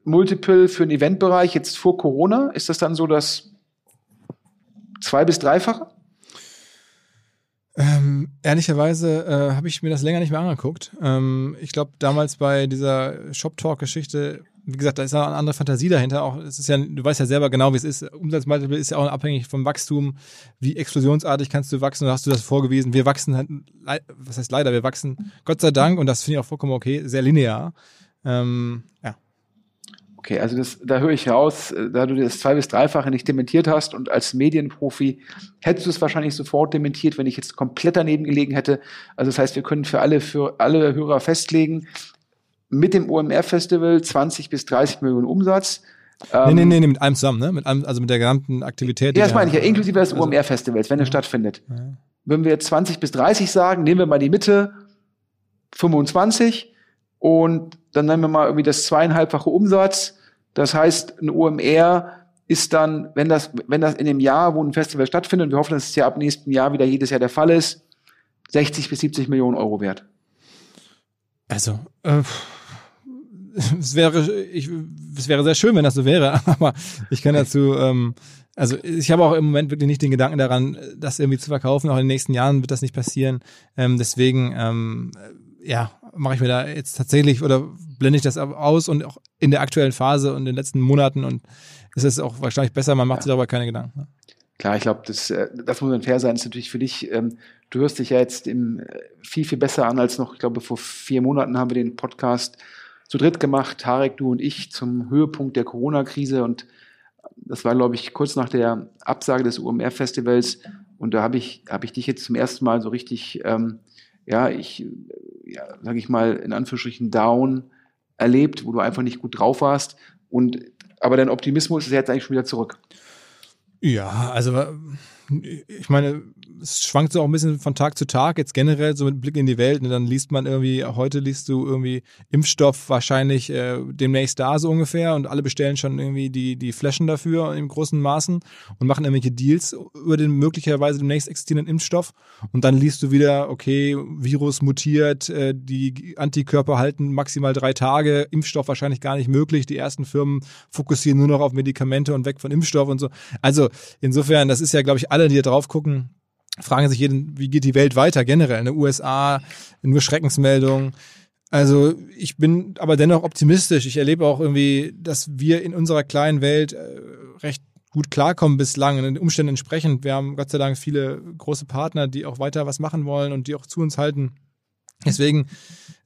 Umsatzmultiple für den Eventbereich jetzt vor Corona, ist das dann so das zwei- bis dreifache? Ähm, ehrlicherweise äh, habe ich mir das länger nicht mehr angeguckt. Ähm, ich glaube, damals bei dieser Shop Talk-Geschichte, wie gesagt, da ist auch eine andere Fantasie dahinter. Auch es ist ja, du weißt ja selber genau, wie es ist. Umsatzmultiple ist ja auch abhängig vom Wachstum. Wie explosionsartig kannst du wachsen? Da hast du das vorgewiesen. Wir wachsen halt, was heißt leider, wir wachsen Gott sei Dank und das finde ich auch vollkommen okay, sehr linear. Ähm, ja. Okay, also das, da höre ich raus, äh, da du das zwei- bis dreifache nicht dementiert hast und als Medienprofi hättest du es wahrscheinlich sofort dementiert, wenn ich jetzt komplett daneben gelegen hätte. Also das heißt, wir können für alle, für alle Hörer festlegen, mit dem OMR-Festival 20 bis 30 Millionen Umsatz. Nee, nee, nee, nee, mit allem zusammen, ne? Mit allem, also mit der gesamten Aktivität. Ja, das meine ich ja, inklusive des also, OMR-Festivals, wenn es stattfindet. Ja. Wenn wir jetzt 20 bis 30 sagen, nehmen wir mal die Mitte, 25 und dann nehmen wir mal irgendwie das zweieinhalbfache Umsatz. Das heißt, ein OMR ist dann, wenn das, wenn das in dem Jahr, wo ein Festival stattfindet, und wir hoffen, dass es ja ab nächsten Jahr wieder jedes Jahr der Fall ist, 60 bis 70 Millionen Euro wert. Also, äh, es wäre, ich, es wäre sehr schön, wenn das so wäre, [laughs] aber ich kann dazu, ähm, also ich habe auch im Moment wirklich nicht den Gedanken daran, das irgendwie zu verkaufen. Auch in den nächsten Jahren wird das nicht passieren. Ähm, deswegen, ähm, ja, mache ich mir da jetzt tatsächlich oder blende ich das aus und auch in der aktuellen Phase und in den letzten Monaten und es ist auch wahrscheinlich besser, man macht ja. sich darüber keine Gedanken. Ne? Klar, ich glaube, das, äh, das muss dann fair sein. Das ist natürlich für dich, ähm, du hörst dich ja jetzt im, äh, viel, viel besser an als noch, ich glaube, vor vier Monaten haben wir den Podcast zu dritt gemacht, Tarek, du und ich, zum Höhepunkt der Corona-Krise und das war, glaube ich, kurz nach der Absage des UMR-Festivals und da habe ich, hab ich dich jetzt zum ersten Mal so richtig ähm, ja, ich, ja, sage ich mal, in Anführungsstrichen down erlebt, wo du einfach nicht gut drauf warst. Und aber dein Optimismus ist jetzt eigentlich schon wieder zurück. Ja, also ich meine, es schwankt so auch ein bisschen von Tag zu Tag, jetzt generell so mit Blick in die Welt. Und ne? dann liest man irgendwie, heute liest du irgendwie Impfstoff wahrscheinlich äh, demnächst da so ungefähr und alle bestellen schon irgendwie die, die Flaschen dafür in großen Maßen und machen irgendwelche Deals über den möglicherweise demnächst existierenden Impfstoff. Und dann liest du wieder, okay, Virus mutiert, äh, die Antikörper halten maximal drei Tage, Impfstoff wahrscheinlich gar nicht möglich. Die ersten Firmen fokussieren nur noch auf Medikamente und weg von Impfstoff und so. Also insofern, das ist ja, glaube ich, alle, die da drauf gucken, fragen sich jeden, wie geht die Welt weiter generell? In den USA, nur Schreckensmeldungen. Also ich bin aber dennoch optimistisch. Ich erlebe auch irgendwie, dass wir in unserer kleinen Welt äh, recht gut klarkommen bislang in den Umständen entsprechend. Wir haben Gott sei Dank viele große Partner, die auch weiter was machen wollen und die auch zu uns halten. Deswegen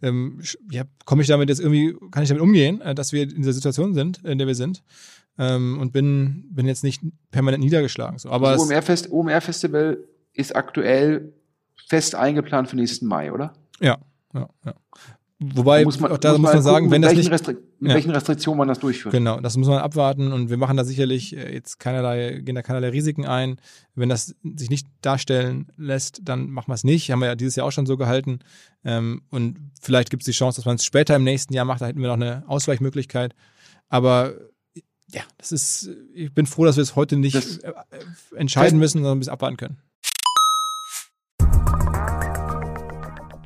ähm, ja, komme ich damit jetzt irgendwie, kann ich damit umgehen, äh, dass wir in dieser Situation sind, in der wir sind. Ähm, und bin, bin jetzt nicht permanent niedergeschlagen. So. Aber das OMR-Festival OMR ist aktuell fest eingeplant für nächsten Mai, oder? Ja, ja, ja. Wobei, da muss man, auch da muss man, muss man sagen, gucken, wenn das nicht. Restri mit ja. welchen Restriktionen man das durchführt. Genau, das muss man abwarten und wir machen da sicherlich äh, jetzt keinerlei, gehen da keinerlei Risiken ein. Wenn das sich nicht darstellen lässt, dann machen wir es nicht. Haben wir ja dieses Jahr auch schon so gehalten. Ähm, und vielleicht gibt es die Chance, dass man es später im nächsten Jahr macht. Da hätten wir noch eine Ausweichmöglichkeit. Aber ja, das ist, ich bin froh, dass wir es heute nicht das äh, entscheiden müssen, sondern ein bisschen abwarten können.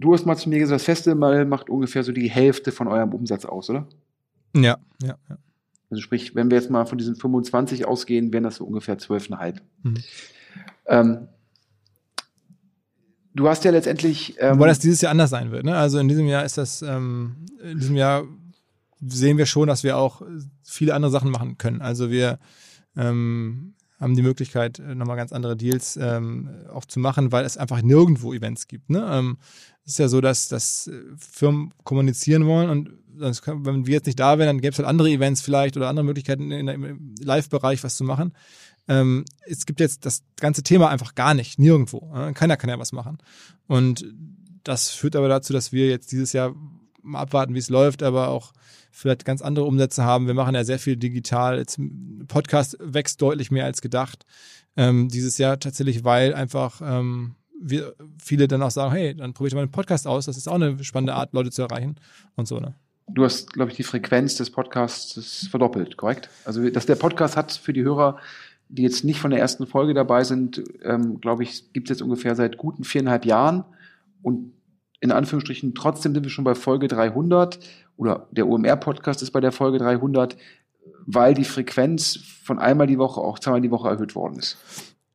Du hast mal zu mir gesagt, das Festival macht ungefähr so die Hälfte von eurem Umsatz aus, oder? Ja, ja, ja. Also sprich, wenn wir jetzt mal von diesen 25 ausgehen, wären das so ungefähr 12,5. Mhm. Ähm, du hast ja letztendlich. Ähm, Wobei das dieses Jahr anders sein wird. Ne? Also in diesem Jahr ist das, ähm, in diesem Jahr sehen wir schon, dass wir auch viele andere Sachen machen können. Also wir ähm, haben die Möglichkeit, äh, nochmal ganz andere Deals ähm, auch zu machen, weil es einfach nirgendwo Events gibt. Ne? Ähm, es ist ja so, dass, dass äh, Firmen kommunizieren wollen und kann, wenn wir jetzt nicht da wären, dann gäbe es halt andere Events vielleicht oder andere Möglichkeiten in, in, im Live-Bereich was zu machen. Ähm, es gibt jetzt das ganze Thema einfach gar nicht, nirgendwo. Ne? Keiner kann ja was machen. Und das führt aber dazu, dass wir jetzt dieses Jahr mal abwarten, wie es läuft, aber auch vielleicht ganz andere Umsätze haben. Wir machen ja sehr viel digital. Jetzt, Podcast wächst deutlich mehr als gedacht ähm, dieses Jahr tatsächlich, weil einfach ähm, wir viele dann auch sagen, hey, dann probiere ich mal einen Podcast aus. Das ist auch eine spannende Art, Leute zu erreichen und so. Ne? Du hast, glaube ich, die Frequenz des Podcasts verdoppelt, korrekt? Also, dass der Podcast hat für die Hörer, die jetzt nicht von der ersten Folge dabei sind, ähm, glaube ich, gibt es jetzt ungefähr seit guten viereinhalb Jahren. Und in Anführungsstrichen, trotzdem sind wir schon bei Folge 300 oder der OMR-Podcast ist bei der Folge 300, weil die Frequenz von einmal die Woche auch zweimal die Woche erhöht worden ist.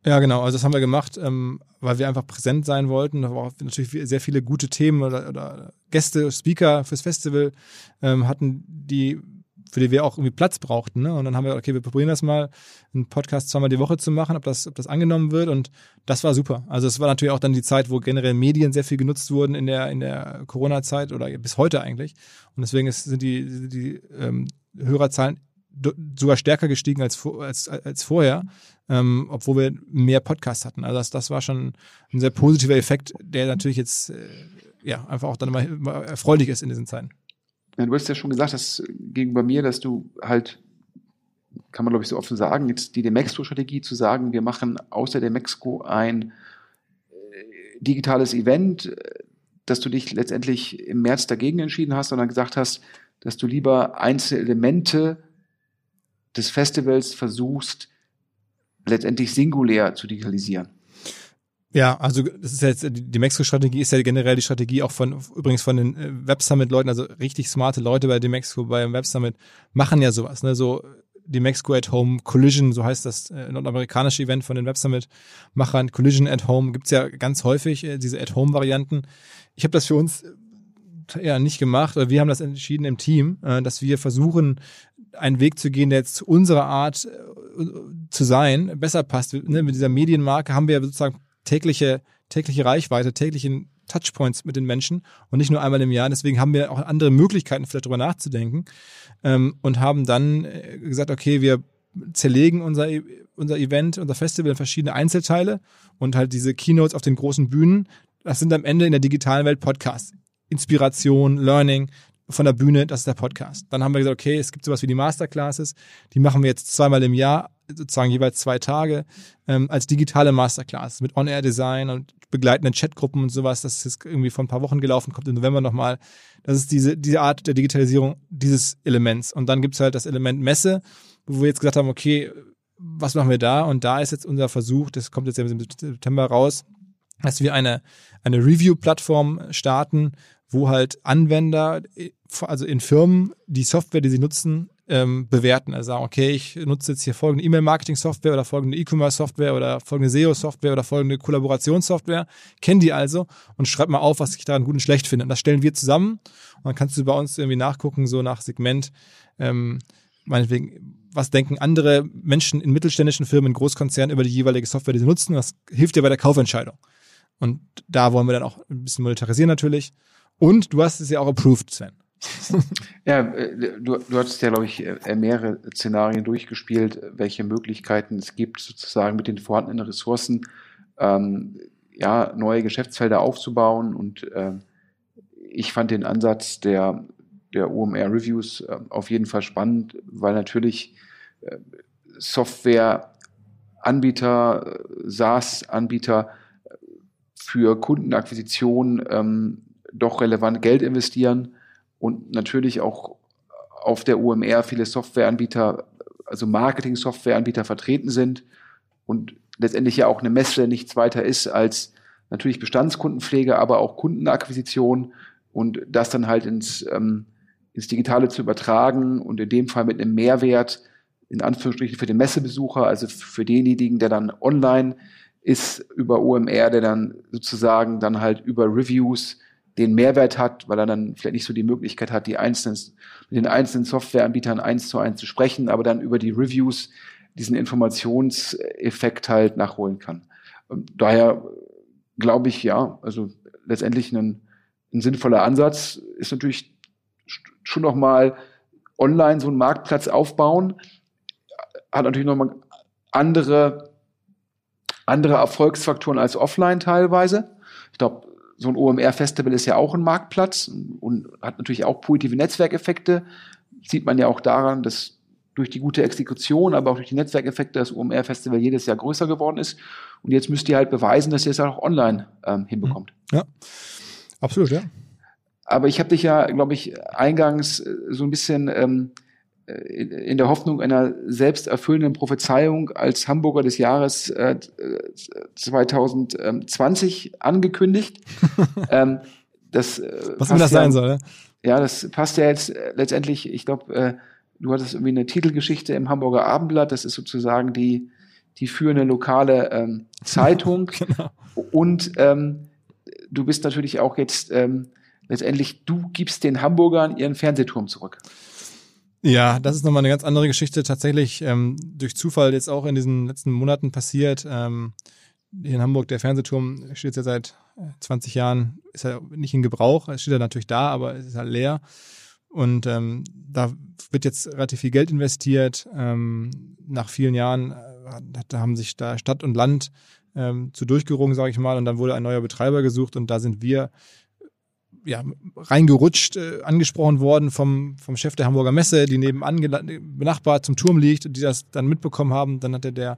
Ja, genau. Also das haben wir gemacht, ähm, weil wir einfach präsent sein wollten. Da waren natürlich sehr viele gute Themen oder, oder Gäste, Speaker fürs Festival ähm, hatten, die für die wir auch irgendwie Platz brauchten. Ne? Und dann haben wir, okay, wir probieren das mal, einen Podcast zweimal die Woche zu machen, ob das, ob das angenommen wird. Und das war super. Also es war natürlich auch dann die Zeit, wo generell Medien sehr viel genutzt wurden in der, in der Corona-Zeit oder bis heute eigentlich. Und deswegen ist, sind die, die ähm, Hörerzahlen sogar stärker gestiegen als, als, als vorher, ähm, obwohl wir mehr Podcasts hatten. Also das, das war schon ein sehr positiver Effekt, der natürlich jetzt äh, ja einfach auch dann immer erfreulich ist in diesen Zeiten. Ja, du hast ja schon gesagt, dass gegenüber mir, dass du halt, kann man glaube ich so offen sagen, jetzt die Demexco-Strategie zu sagen, wir machen außer Demexco ein äh, digitales Event, äh, dass du dich letztendlich im März dagegen entschieden hast, sondern gesagt hast, dass du lieber einzelne Elemente des Festivals versuchst, letztendlich singulär zu digitalisieren. Ja, also das ist jetzt die Mexiko-Strategie ist ja generell die Strategie auch von übrigens von den äh, Web Summit-Leuten, also richtig smarte Leute bei Demexco beim Web Summit machen ja sowas, ne? So die Mexico at Home Collision, so heißt das äh, nordamerikanische Event von den Web Summit-Machern. Collision at Home gibt's ja ganz häufig, äh, diese at Home-Varianten. Ich habe das für uns äh, ja nicht gemacht, oder wir haben das entschieden im Team, äh, dass wir versuchen, einen Weg zu gehen, der jetzt zu unserer Art äh, zu sein besser passt. Ne? Mit dieser Medienmarke haben wir sozusagen tägliche, tägliche Reichweite, täglichen Touchpoints mit den Menschen und nicht nur einmal im Jahr. Deswegen haben wir auch andere Möglichkeiten, vielleicht darüber nachzudenken ähm, und haben dann äh, gesagt, okay, wir zerlegen unser, unser Event, unser Festival in verschiedene Einzelteile und halt diese Keynotes auf den großen Bühnen. Das sind am Ende in der digitalen Welt Podcasts. Inspiration, Learning, von der Bühne, das ist der Podcast. Dann haben wir gesagt, okay, es gibt sowas wie die Masterclasses, die machen wir jetzt zweimal im Jahr, sozusagen jeweils zwei Tage, ähm, als digitale Masterclass mit On-Air-Design und begleitenden Chatgruppen und sowas. Das ist irgendwie vor ein paar Wochen gelaufen, kommt im November nochmal. Das ist diese, diese Art der Digitalisierung dieses Elements. Und dann gibt's halt das Element Messe, wo wir jetzt gesagt haben, okay, was machen wir da? Und da ist jetzt unser Versuch, das kommt jetzt im September raus, dass wir eine, eine Review-Plattform starten, wo halt Anwender, also in Firmen, die Software, die sie nutzen, ähm, bewerten. Also sagen, okay, ich nutze jetzt hier folgende E-Mail-Marketing-Software oder folgende E-Commerce-Software oder folgende SEO-Software oder folgende Kollaborationssoftware, kennen die also und schreib mal auf, was ich daran gut und schlecht finde. Und das stellen wir zusammen und dann kannst du bei uns irgendwie nachgucken, so nach Segment, ähm, meinetwegen, was denken andere Menschen in mittelständischen Firmen, in Großkonzernen über die jeweilige Software, die sie nutzen, was hilft dir bei der Kaufentscheidung. Und da wollen wir dann auch ein bisschen monetarisieren natürlich. Und du hast es ja auch approved, Sven. Ja, äh, du, du hattest ja, glaube ich, äh, mehrere Szenarien durchgespielt, welche Möglichkeiten es gibt, sozusagen mit den vorhandenen Ressourcen ähm, ja, neue Geschäftsfelder aufzubauen. Und äh, ich fand den Ansatz der, der OMR Reviews äh, auf jeden Fall spannend, weil natürlich äh, Softwareanbieter, SaaS-Anbieter für Kundenakquisition ähm, doch relevant Geld investieren und natürlich auch auf der OMR viele Softwareanbieter, also Marketing-Softwareanbieter vertreten sind und letztendlich ja auch eine Messe nichts weiter ist als natürlich Bestandskundenpflege, aber auch Kundenakquisition und das dann halt ins, ähm, ins Digitale zu übertragen und in dem Fall mit einem Mehrwert, in Anführungsstrichen für den Messebesucher, also für denjenigen, der dann online ist über OMR, der dann sozusagen dann halt über Reviews den Mehrwert hat, weil er dann vielleicht nicht so die Möglichkeit hat, die einzelnen, mit den einzelnen Softwareanbietern eins zu eins zu sprechen, aber dann über die Reviews diesen Informationseffekt halt nachholen kann. Daher glaube ich, ja, also letztendlich ein, ein sinnvoller Ansatz ist natürlich schon noch mal online so einen Marktplatz aufbauen, hat natürlich noch mal andere, andere Erfolgsfaktoren als offline teilweise. Ich glaube, so ein OMR-Festival ist ja auch ein Marktplatz und hat natürlich auch positive Netzwerkeffekte. Sieht man ja auch daran, dass durch die gute Exekution, aber auch durch die Netzwerkeffekte das OMR-Festival jedes Jahr größer geworden ist. Und jetzt müsst ihr halt beweisen, dass ihr es auch online ähm, hinbekommt. Ja, absolut, ja. Aber ich habe dich ja, glaube ich, eingangs äh, so ein bisschen ähm, äh, in der Hoffnung einer selbsterfüllenden Prophezeiung als Hamburger des Jahres äh, 2020 angekündigt. [laughs] ähm, das, äh, Was immer das ja, sein soll. Ja? ja, das passt ja jetzt äh, letztendlich, ich glaube, äh, du hattest irgendwie eine Titelgeschichte im Hamburger Abendblatt, das ist sozusagen die, die führende lokale ähm, [laughs] Zeitung. genau. Und ähm, du bist natürlich auch jetzt ähm, letztendlich, du gibst den Hamburgern ihren Fernsehturm zurück. Ja, das ist nochmal eine ganz andere Geschichte. Tatsächlich ähm, durch Zufall jetzt auch in diesen letzten Monaten passiert. Ähm, hier in Hamburg, der Fernsehturm steht ja seit 20 äh, Jahren, ist ja nicht in Gebrauch, es steht ja natürlich da, aber es ist halt leer. Und ähm, da wird jetzt relativ viel Geld investiert. Ähm, nach vielen Jahren äh, da haben sich da Stadt und Land ähm, zu durchgerungen, sage ich mal, und dann wurde ein neuer Betreiber gesucht und da sind wir ja, reingerutscht, äh, angesprochen worden vom, vom Chef der Hamburger Messe, die nebenan benachbart zum Turm liegt und die das dann mitbekommen haben. Dann hatte der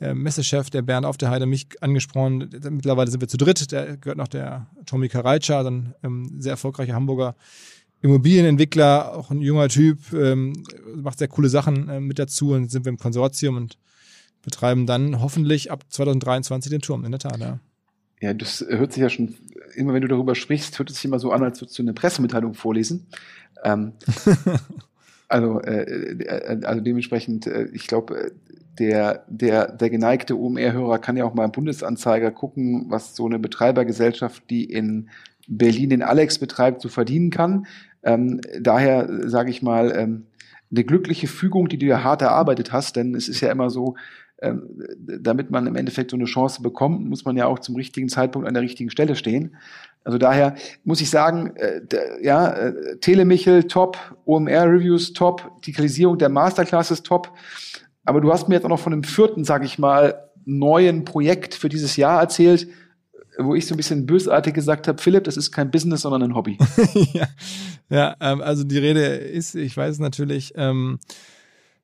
äh, Messechef, der Bernd auf der Heide, mich angesprochen. Mittlerweile sind wir zu dritt. Der gehört noch der Tommy Karajca, dann ähm, sehr erfolgreicher Hamburger Immobilienentwickler, auch ein junger Typ, ähm, macht sehr coole Sachen äh, mit dazu und sind wir im Konsortium und betreiben dann hoffentlich ab 2023 den Turm, in der Tat, ja. Ja, das hört sich ja schon, immer wenn du darüber sprichst, hört es sich immer so an, als würdest du eine Pressemitteilung vorlesen. Ähm, [laughs] also, äh, äh, also dementsprechend, äh, ich glaube, äh, der, der, der geneigte OMR-Hörer kann ja auch mal im Bundesanzeiger gucken, was so eine Betreibergesellschaft, die in Berlin den Alex betreibt, so verdienen kann. Ähm, daher sage ich mal, ähm, eine glückliche Fügung, die du ja hart erarbeitet hast, denn es ist ja immer so, damit man im Endeffekt so eine Chance bekommt, muss man ja auch zum richtigen Zeitpunkt an der richtigen Stelle stehen. Also daher muss ich sagen, äh, ja, äh, Telemichel top, OMR-Reviews top, Digitalisierung der Masterclasses top. Aber du hast mir jetzt auch noch von einem vierten, sag ich mal, neuen Projekt für dieses Jahr erzählt, wo ich so ein bisschen bösartig gesagt habe, Philipp, das ist kein Business, sondern ein Hobby. [laughs] ja, ja ähm, also die Rede ist, ich weiß natürlich, ähm,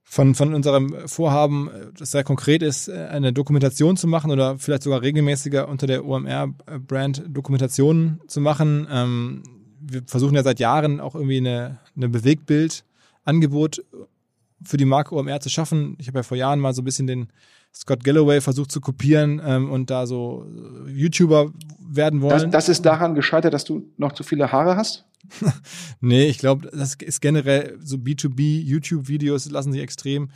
von, von unserem Vorhaben, das sehr konkret ist, eine Dokumentation zu machen oder vielleicht sogar regelmäßiger unter der OMR-Brand Dokumentationen zu machen. Ähm, wir versuchen ja seit Jahren auch irgendwie eine, eine Bewegtbild-Angebot für die Marke OMR zu schaffen. Ich habe ja vor Jahren mal so ein bisschen den Scott Galloway versucht zu kopieren ähm, und da so YouTuber werden wollen. Das, das ist daran gescheitert, dass du noch zu viele Haare hast? [laughs] nee, ich glaube, das ist generell so B2B YouTube-Videos lassen sich extrem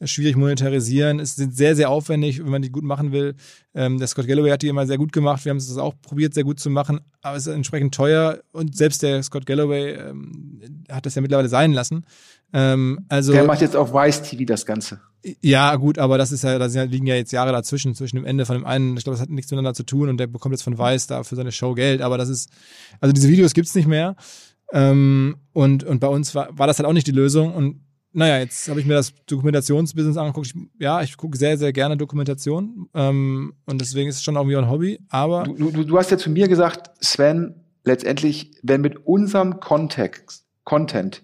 äh, schwierig monetarisieren. Es sind sehr, sehr aufwendig, wenn man die gut machen will. Ähm, der Scott Galloway hat die immer sehr gut gemacht. Wir haben es auch probiert, sehr gut zu machen, aber es ist entsprechend teuer und selbst der Scott Galloway ähm, hat das ja mittlerweile sein lassen. Ähm, also, der macht jetzt auf Weiß TV das Ganze. Ja, gut, aber das ist ja, da liegen ja jetzt Jahre dazwischen, zwischen dem Ende von dem einen. Ich glaube, das hat nichts miteinander zu tun und der bekommt jetzt von Weiß da für seine Show Geld. Aber das ist, also diese Videos gibt's nicht mehr. Ähm, und, und bei uns war, war das halt auch nicht die Lösung. Und naja, jetzt habe ich mir das Dokumentationsbusiness angeguckt. Ich, ja, ich gucke sehr, sehr gerne Dokumentation. Ähm, und deswegen ist es schon irgendwie ein Hobby. Aber. Du, du, du hast ja zu mir gesagt, Sven, letztendlich, wenn mit unserem Kontext, Content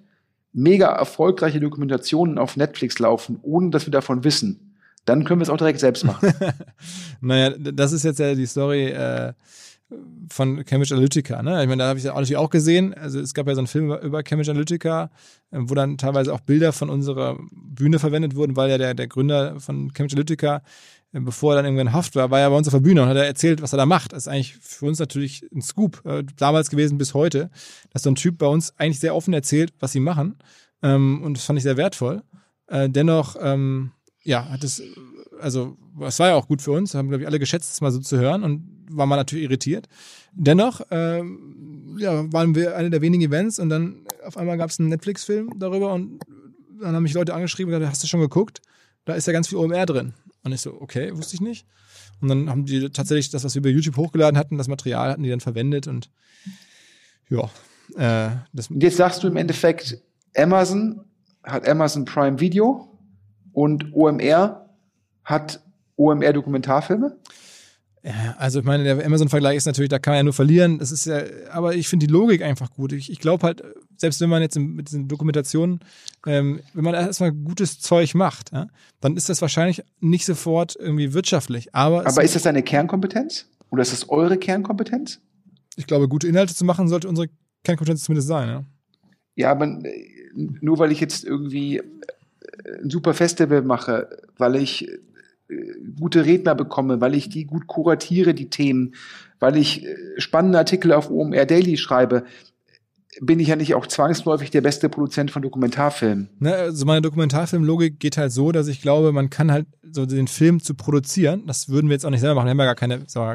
mega erfolgreiche Dokumentationen auf Netflix laufen, ohne dass wir davon wissen, dann können wir es auch direkt selbst machen. [laughs] naja, das ist jetzt ja die Story äh, von Cambridge Analytica. Ne? Ich meine, da habe ich ja auch natürlich auch gesehen. Also es gab ja so einen Film über Cambridge Analytica, äh, wo dann teilweise auch Bilder von unserer Bühne verwendet wurden, weil ja der, der Gründer von Cambridge Analytica bevor er dann irgendwann in Haft war, war er bei uns auf der Bühne und hat er erzählt, was er da macht. Das ist eigentlich für uns natürlich ein Scoop, äh, damals gewesen bis heute, dass so ein Typ bei uns eigentlich sehr offen erzählt, was sie machen. Ähm, und das fand ich sehr wertvoll. Äh, dennoch, ähm, ja, hat es, also, es war ja auch gut für uns, haben, glaube ich, alle geschätzt, das mal so zu hören und war mal natürlich irritiert. Dennoch, ähm, ja, waren wir eine der wenigen Events und dann auf einmal gab es einen Netflix-Film darüber und dann haben mich Leute angeschrieben und gesagt, hast du schon geguckt? Da ist ja ganz viel OMR drin. Und ich so, okay, wusste ich nicht. Und dann haben die tatsächlich das, was wir bei YouTube hochgeladen hatten, das Material hatten die dann verwendet und ja. Äh, das und jetzt sagst du im Endeffekt, Amazon hat Amazon Prime Video und OMR hat OMR Dokumentarfilme? Ja, also ich meine, der Amazon-Vergleich ist natürlich, da kann man ja nur verlieren. Das ist ja, aber ich finde die Logik einfach gut. Ich, ich glaube halt, selbst wenn man jetzt mit diesen Dokumentationen, ähm, wenn man erstmal gutes Zeug macht, ja, dann ist das wahrscheinlich nicht sofort irgendwie wirtschaftlich. Aber, aber ist das deine Kernkompetenz? Oder ist das eure Kernkompetenz? Ich glaube, gute Inhalte zu machen, sollte unsere Kernkompetenz zumindest sein, ja. Ja, aber äh, nur weil ich jetzt irgendwie äh, ein super Festival mache, weil ich gute Redner bekomme, weil ich die gut kuratiere, die Themen, weil ich äh, spannende Artikel auf OMR Daily schreibe, bin ich ja nicht auch zwangsläufig der beste Produzent von Dokumentarfilmen. Ne, also meine Dokumentarfilmlogik geht halt so, dass ich glaube, man kann halt so den Film zu produzieren, das würden wir jetzt auch nicht selber machen, wir haben ja gar keine so,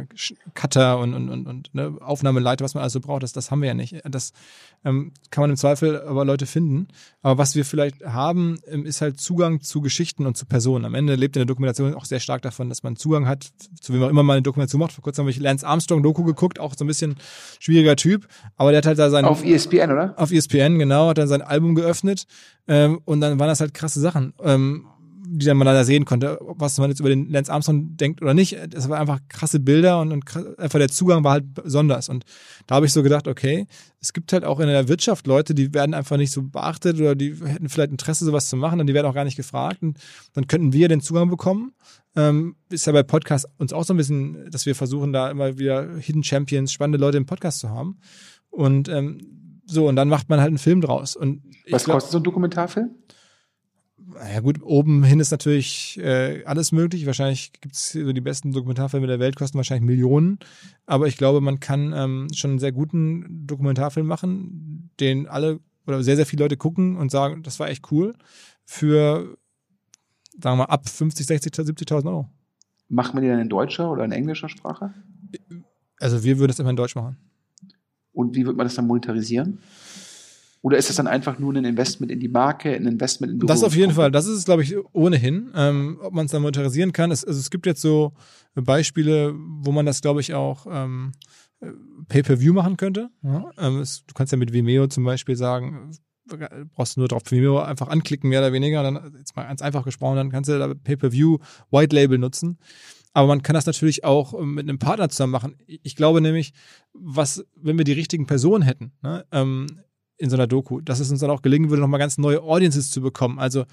Cutter und, und, und, und ne, Aufnahmeleiter, was man also braucht, das, das haben wir ja nicht. Das ähm, kann man im Zweifel aber Leute finden. Aber was wir vielleicht haben, ähm, ist halt Zugang zu Geschichten und zu Personen. Am Ende lebt in der Dokumentation auch sehr stark davon, dass man Zugang hat, zu wem auch immer mal eine Dokumentation macht. Vor kurzem habe ich Lance Armstrong Doku geguckt, auch so ein bisschen schwieriger Typ, aber der hat halt da sein Auf ESPN, oder? Auf ESPN, genau, hat dann sein Album geöffnet ähm, und dann waren das halt krasse Sachen. Ähm, die dann mal da sehen konnte, was man jetzt über den Lance Armstrong denkt oder nicht. Das war einfach krasse Bilder und, und einfach der Zugang war halt besonders. Und da habe ich so gedacht, okay, es gibt halt auch in der Wirtschaft Leute, die werden einfach nicht so beachtet oder die hätten vielleicht Interesse, sowas zu machen und die werden auch gar nicht gefragt. Und dann könnten wir den Zugang bekommen. Ähm, ist ja bei Podcasts uns auch so ein bisschen, dass wir versuchen, da immer wieder Hidden Champions, spannende Leute im Podcast zu haben. Und ähm, so, und dann macht man halt einen Film draus. Und Was glaub, kostet so ein Dokumentarfilm? Ja gut, oben hin ist natürlich äh, alles möglich. Wahrscheinlich gibt es so die besten Dokumentarfilme der Welt, kosten wahrscheinlich Millionen. Aber ich glaube, man kann ähm, schon einen sehr guten Dokumentarfilm machen, den alle oder sehr, sehr viele Leute gucken und sagen, das war echt cool. Für, sagen wir mal, ab 50, 60, 70.000 Euro. Macht man die dann in deutscher oder in englischer Sprache? Also wir würden das immer in Deutsch machen. Und wie wird man das dann monetarisieren? Oder ist es dann einfach nur ein Investment in die Marke, ein Investment in Das auf jeden Fall. Das ist es, glaube ich, ohnehin. Ähm, ob man es dann monetarisieren kann. Es, also es gibt jetzt so Beispiele, wo man das, glaube ich, auch ähm, Pay-per-View machen könnte. Ja? Ähm, es, du kannst ja mit Vimeo zum Beispiel sagen, brauchst du nur drauf Vimeo einfach anklicken, mehr oder weniger. Dann, jetzt mal ganz einfach gesprochen, dann kannst du da Pay-per-View White Label nutzen. Aber man kann das natürlich auch ähm, mit einem Partner zusammen machen. Ich glaube nämlich, was, wenn wir die richtigen Personen hätten, ne, ähm, in so einer Doku, dass es uns dann auch gelingen würde, nochmal ganz neue Audiences zu bekommen. Also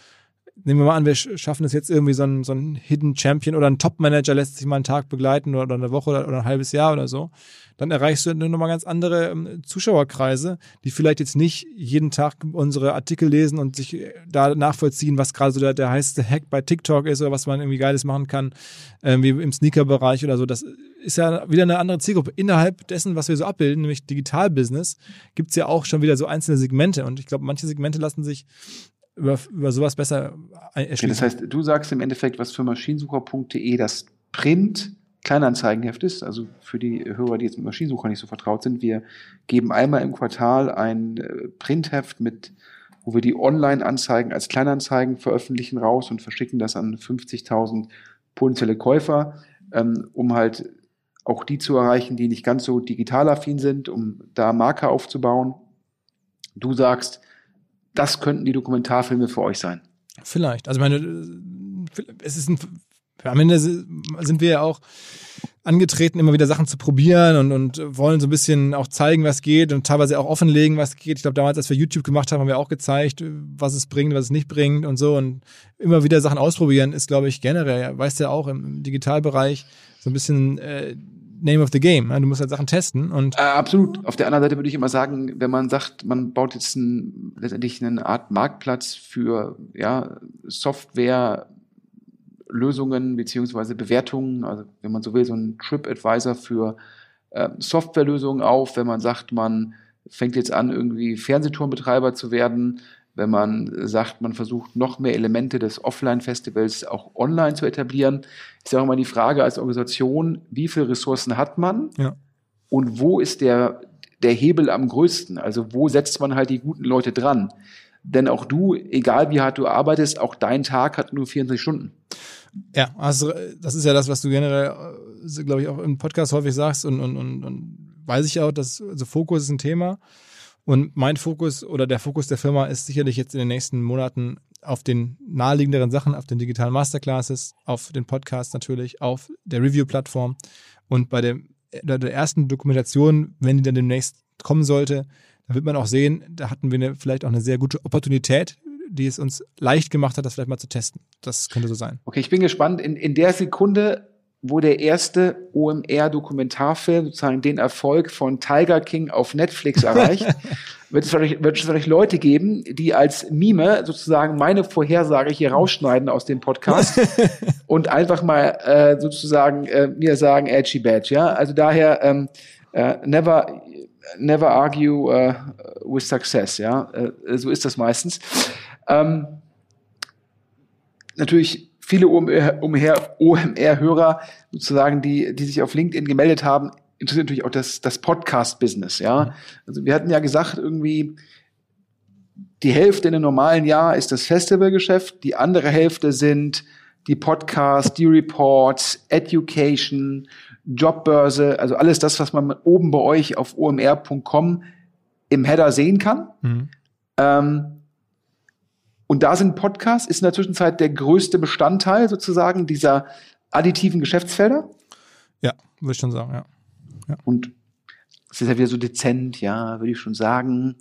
nehmen wir mal an, wir schaffen es jetzt irgendwie so ein, so ein Hidden Champion oder ein Top-Manager lässt sich mal einen Tag begleiten oder, eine Woche oder, ein halbes Jahr oder so, dann erreichst du nochmal ganz andere ähm, Zuschauerkreise, die vielleicht jetzt nicht jeden Tag unsere Artikel lesen und sich äh, da nachvollziehen, was gerade so der, der heiße Hack bei TikTok ist oder was man irgendwie Geiles machen kann, äh, wie im Sneaker-Bereich oder so. Das ist ja wieder eine andere Zielgruppe. Innerhalb dessen, was wir so abbilden, nämlich Digital-Business, gibt es ja auch schon wieder so einzelne Segmente und ich glaube, manche Segmente lassen sich über, über sowas besser erschließen. Das heißt, du sagst im Endeffekt, was für maschinensucher.de das Print Kleinanzeigenheft ist, also für die Hörer, die jetzt mit Maschinensucher nicht so vertraut sind, wir geben einmal im Quartal ein äh, Printheft mit, wo wir die Online-Anzeigen als Kleinanzeigen veröffentlichen raus und verschicken das an 50.000 potenzielle Käufer, ähm, um halt auch die zu erreichen, die nicht ganz so digital affin sind, um da Marke aufzubauen. Du sagst, das könnten die Dokumentarfilme für euch sein. Vielleicht. Also meine, es ist ein, am Ende sind wir ja auch angetreten, immer wieder Sachen zu probieren und, und wollen so ein bisschen auch zeigen, was geht und teilweise auch offenlegen, was geht. Ich glaube, damals, als wir YouTube gemacht haben, haben wir auch gezeigt, was es bringt, was es nicht bringt und so. Und immer wieder Sachen ausprobieren ist, glaube ich, generell, weißt du ja auch im Digitalbereich, so ein bisschen äh, Name of the Game. Du musst halt Sachen testen und. Äh, absolut. Auf der anderen Seite würde ich immer sagen, wenn man sagt, man baut jetzt ein, letztendlich eine Art Marktplatz für ja, Software, Lösungen beziehungsweise Bewertungen, also wenn man so will, so ein TripAdvisor für äh, Softwarelösungen auf, wenn man sagt, man fängt jetzt an, irgendwie Fernsehturmbetreiber zu werden, wenn man sagt, man versucht noch mehr Elemente des Offline-Festivals auch online zu etablieren, ist ja auch immer die Frage als Organisation, wie viele Ressourcen hat man ja. und wo ist der, der Hebel am größten? Also wo setzt man halt die guten Leute dran? Denn auch du, egal wie hart du arbeitest, auch dein Tag hat nur 24 Stunden. Ja, also das ist ja das, was du generell, äh, glaube ich, auch im Podcast häufig sagst und, und, und, und weiß ich auch, dass also Fokus ist ein Thema. Und mein Fokus oder der Fokus der Firma ist sicherlich jetzt in den nächsten Monaten auf den naheliegenderen Sachen, auf den digitalen Masterclasses, auf den Podcast natürlich, auf der Review-Plattform und bei dem, der ersten Dokumentation, wenn die dann demnächst kommen sollte, da wird man auch sehen, da hatten wir eine, vielleicht auch eine sehr gute Opportunität, die es uns leicht gemacht hat, das vielleicht mal zu testen. Das könnte so sein. Okay, ich bin gespannt. In, in der Sekunde, wo der erste OMR-Dokumentarfilm sozusagen den Erfolg von Tiger King auf Netflix [laughs] erreicht, wird, es wahrscheinlich, wird es wahrscheinlich Leute geben, die als Mime sozusagen meine Vorhersage hier rausschneiden aus dem Podcast [laughs] und einfach mal äh, sozusagen äh, mir sagen, edgy badge, ja. Also daher ähm, äh, never never argue uh, with success, ja. Äh, so ist das meistens. Ähm, natürlich viele OMR-Hörer sozusagen, die, die sich auf LinkedIn gemeldet haben, interessiert natürlich auch das, das Podcast-Business, ja. Also wir hatten ja gesagt, irgendwie, die Hälfte in einem normalen Jahr ist das Festivalgeschäft, die andere Hälfte sind die Podcasts, die Reports, Education, Jobbörse, also alles das, was man oben bei euch auf omr.com im Header sehen kann. Mhm. Ähm, und da sind Podcasts, ist in der Zwischenzeit der größte Bestandteil sozusagen dieser additiven Geschäftsfelder. Ja, würde ich schon sagen, ja. ja. Und es ist ja wieder so dezent, ja, würde ich schon sagen.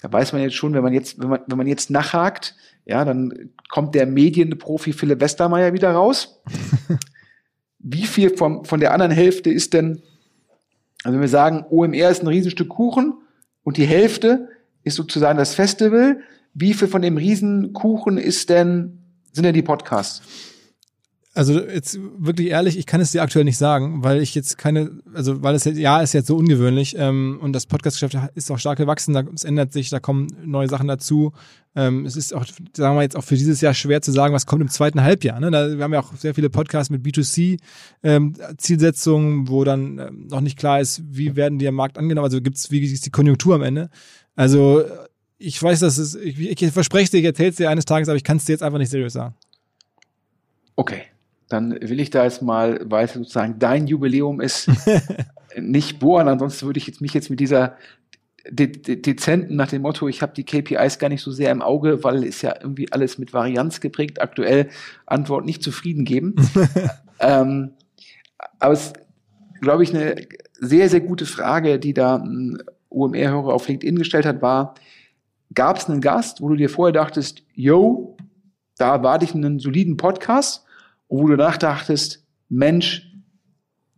Da weiß man jetzt schon, wenn man jetzt, wenn man, wenn man jetzt nachhakt, ja, dann kommt der Medienprofi Philipp Westermeier wieder raus. [laughs] Wie viel vom, von der anderen Hälfte ist denn, also wenn wir sagen, OMR ist ein Riesenstück Kuchen und die Hälfte ist sozusagen das Festival, wie viel von dem Riesenkuchen ist denn, sind denn die Podcasts? Also jetzt wirklich ehrlich, ich kann es dir aktuell nicht sagen, weil ich jetzt keine, also weil es jetzt, ja ist jetzt so ungewöhnlich ähm, und das Podcastgeschäft ist auch stark gewachsen, da, es ändert sich, da kommen neue Sachen dazu. Ähm, es ist auch, sagen wir jetzt auch für dieses Jahr schwer zu sagen, was kommt im zweiten Halbjahr. Ne? Da, wir haben ja auch sehr viele Podcasts mit B2C-Zielsetzungen, ähm, wo dann ähm, noch nicht klar ist, wie werden die am Markt angenommen, also gibt's wie ist die Konjunktur am Ende. Also ich weiß, dass es, ich, ich verspreche dir, ich erzähle es dir eines Tages, aber ich kann es dir jetzt einfach nicht seriös sagen. Okay, dann will ich da jetzt mal, weil sozusagen dein Jubiläum ist, [laughs] nicht bohren. Ansonsten würde ich jetzt mich jetzt mit dieser de de dezenten nach dem Motto, ich habe die KPIs gar nicht so sehr im Auge, weil es ja irgendwie alles mit Varianz geprägt, aktuell Antwort nicht zufrieden geben. [laughs] ähm, aber es glaube ich eine sehr, sehr gute Frage, die da ein OMR-Hörer auf LinkedIn gestellt hat, war, gab es einen Gast, wo du dir vorher dachtest, yo, da erwarte ich einen soliden Podcast, und wo du nachdachtest, Mensch,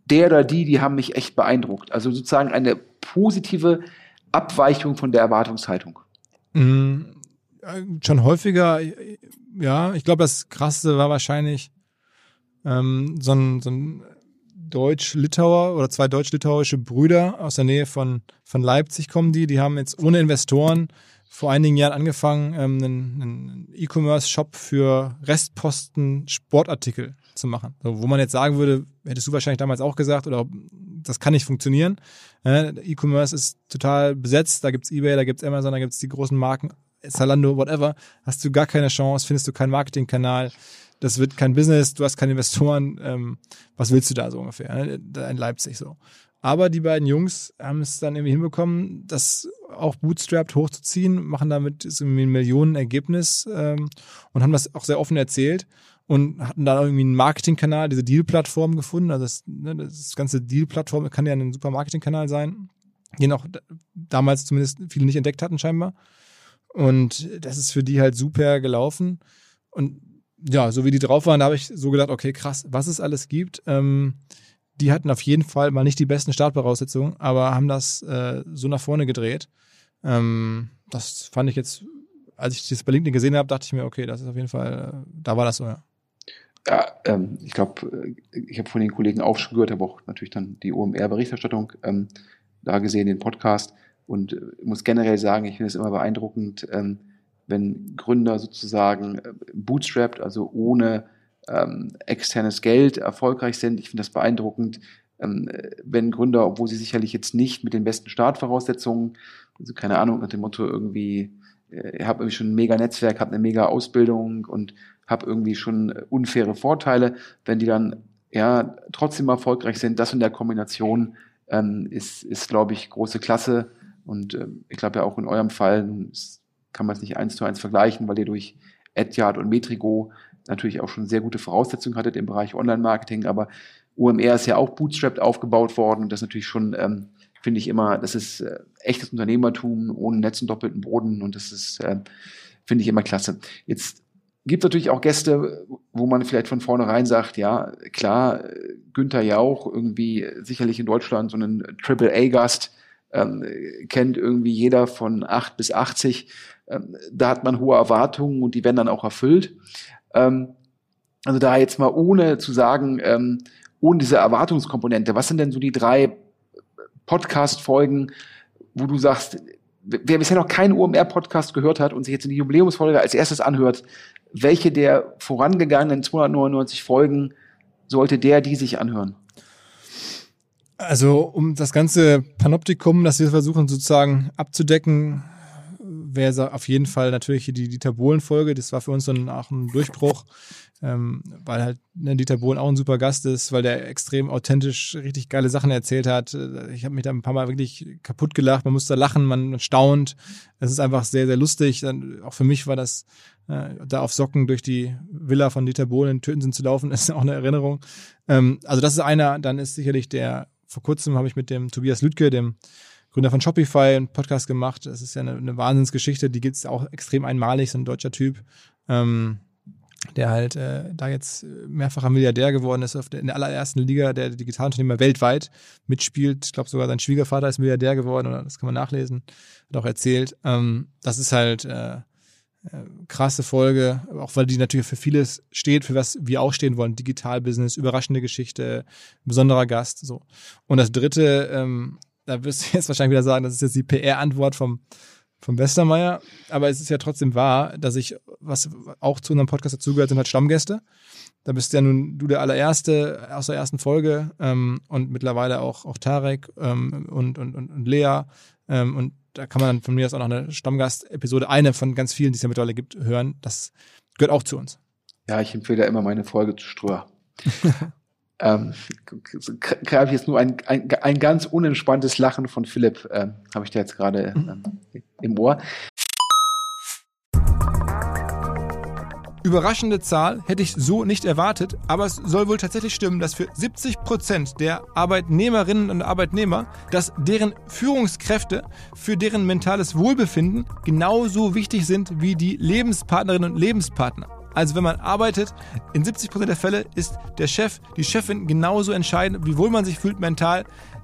der oder die, die haben mich echt beeindruckt. Also sozusagen eine positive Abweichung von der Erwartungshaltung. Mm, schon häufiger, ja, ich glaube, das Krasseste war wahrscheinlich ähm, so ein, so ein Deutsch-Litauer oder zwei deutsch-litauische Brüder aus der Nähe von, von Leipzig kommen die. Die haben jetzt ohne Investoren vor einigen Jahren angefangen, ähm, einen, E-Commerce-Shop für Restposten Sportartikel zu machen. So, wo man jetzt sagen würde, hättest du wahrscheinlich damals auch gesagt, oder das kann nicht funktionieren. Äh, E-Commerce ist total besetzt, da gibt's Ebay, da gibt's Amazon, da gibt's die großen Marken, Zalando, whatever. Hast du gar keine Chance, findest du keinen Marketingkanal, das wird kein Business, du hast keine Investoren, ähm, was willst du da so ungefähr? Ne? In Leipzig so. Aber die beiden Jungs haben es dann irgendwie hinbekommen, das auch bootstrapped hochzuziehen, machen damit so ein Millionenergebnis ähm, und haben das auch sehr offen erzählt. und hatten da irgendwie einen Marketingkanal, diese Deal-Plattform gefunden. Also das, ne, das ganze Deal-Plattform kann ja ein super Marketingkanal sein, den auch damals zumindest viele nicht entdeckt hatten scheinbar. Und das ist für die halt super gelaufen. Und ja, so wie die drauf waren, da habe ich so gedacht, okay, krass, was es alles gibt. Ähm, die hatten auf jeden Fall mal nicht die besten Startvoraussetzungen, aber haben das äh, so nach vorne gedreht. Ähm, das fand ich jetzt, als ich das bei LinkedIn gesehen habe, dachte ich mir, okay, das ist auf jeden Fall, äh, da war das so, ja. Ja, ähm, ich glaube, äh, ich habe von den Kollegen auch schon gehört, habe auch natürlich dann die OMR-Berichterstattung ähm, da gesehen, den Podcast und äh, muss generell sagen, ich finde es immer beeindruckend, ähm, wenn Gründer sozusagen äh, bootstrapped, also ohne ähm, externes Geld erfolgreich sind. Ich finde das beeindruckend, ähm, wenn Gründer, obwohl sie sicherlich jetzt nicht mit den besten Startvoraussetzungen, also keine Ahnung, nach dem Motto irgendwie, äh, habe irgendwie schon ein mega Netzwerk, habe eine mega Ausbildung und habe irgendwie schon unfaire Vorteile, wenn die dann ja trotzdem erfolgreich sind, das in der Kombination ähm, ist, ist glaube ich, große Klasse. Und ähm, ich glaube ja auch in eurem Fall kann man es nicht eins zu eins vergleichen, weil ihr durch Edyard und Metrigo natürlich auch schon sehr gute Voraussetzungen hattet im Bereich Online-Marketing, aber UMR ist ja auch bootstrapped aufgebaut worden und das natürlich schon, ähm, finde ich immer, das ist äh, echtes Unternehmertum ohne Netz und doppelten Boden und das ist, äh, finde ich immer klasse. Jetzt gibt es natürlich auch Gäste, wo man vielleicht von vornherein sagt, ja, klar, Günther Jauch, irgendwie sicherlich in Deutschland so einen Triple-A-Gast, ähm, kennt irgendwie jeder von 8 bis 80. Ähm, da hat man hohe Erwartungen und die werden dann auch erfüllt. Ähm, also da jetzt mal ohne zu sagen, ähm, ohne diese Erwartungskomponente, was sind denn so die drei Podcast-Folgen, wo du sagst, wer bisher noch keinen OMR-Podcast gehört hat und sich jetzt in die Jubiläumsfolge als erstes anhört, welche der vorangegangenen 299 Folgen sollte der die sich anhören? Also um das ganze Panoptikum, das wir versuchen sozusagen abzudecken, wäre auf jeden Fall natürlich die Dieter Bohlen-Folge. Das war für uns dann auch ein Durchbruch, ähm, weil halt ne, Dieter Bohlen auch ein super Gast ist, weil der extrem authentisch richtig geile Sachen erzählt hat. Ich habe mich da ein paar Mal wirklich kaputt gelacht. Man muss da lachen, man staunt. Es ist einfach sehr, sehr lustig. Dann, auch für mich war das, äh, da auf Socken durch die Villa von Dieter Bohlen in Töten zu laufen, [laughs] ist auch eine Erinnerung. Ähm, also das ist einer. Dann ist sicherlich der, vor kurzem habe ich mit dem Tobias Lüdke, dem Gründer von Shopify, einen Podcast gemacht. Das ist ja eine, eine Wahnsinnsgeschichte, die gibt es auch extrem einmalig, so ein deutscher Typ, ähm, der halt äh, da jetzt mehrfacher Milliardär geworden ist, der, in der allerersten Liga der Digitalunternehmer weltweit mitspielt. Ich glaube sogar sein Schwiegervater ist Milliardär geworden, oder das kann man nachlesen, hat auch erzählt. Ähm, das ist halt äh, äh krasse Folge, auch weil die natürlich für vieles steht, für was wir auch stehen wollen. Digital-Business, überraschende Geschichte, besonderer Gast. so. Und das dritte ähm, da wirst du [laughs] jetzt wahrscheinlich wieder sagen, das ist jetzt die PR-Antwort vom, vom Westermeier. Aber es ist ja trotzdem wahr, dass ich, was auch zu unserem Podcast dazugehört, sind halt Stammgäste. Da bist ja nun du der allererste aus der ersten Folge ähm, und mittlerweile auch, auch Tarek ähm, und, und, und, und Lea. Ähm, und da kann man von mir aus auch noch eine Stammgast-Episode, eine von ganz vielen, die es ja mittlerweile gibt, hören. Das gehört auch zu uns. Ja, ich empfehle ja immer meine Folge zu Ströer. [laughs] ähm, habe ich jetzt nur ein, ein, ein ganz unentspanntes Lachen von Philipp, ähm, habe ich da jetzt gerade ähm, im Ohr. Überraschende Zahl hätte ich so nicht erwartet, aber es soll wohl tatsächlich stimmen, dass für 70 Prozent der Arbeitnehmerinnen und Arbeitnehmer, dass deren Führungskräfte für deren mentales Wohlbefinden genauso wichtig sind wie die Lebenspartnerinnen und Lebenspartner. Also wenn man arbeitet, in 70% der Fälle ist der Chef, die Chefin genauso entscheidend, wie wohl man sich fühlt mental,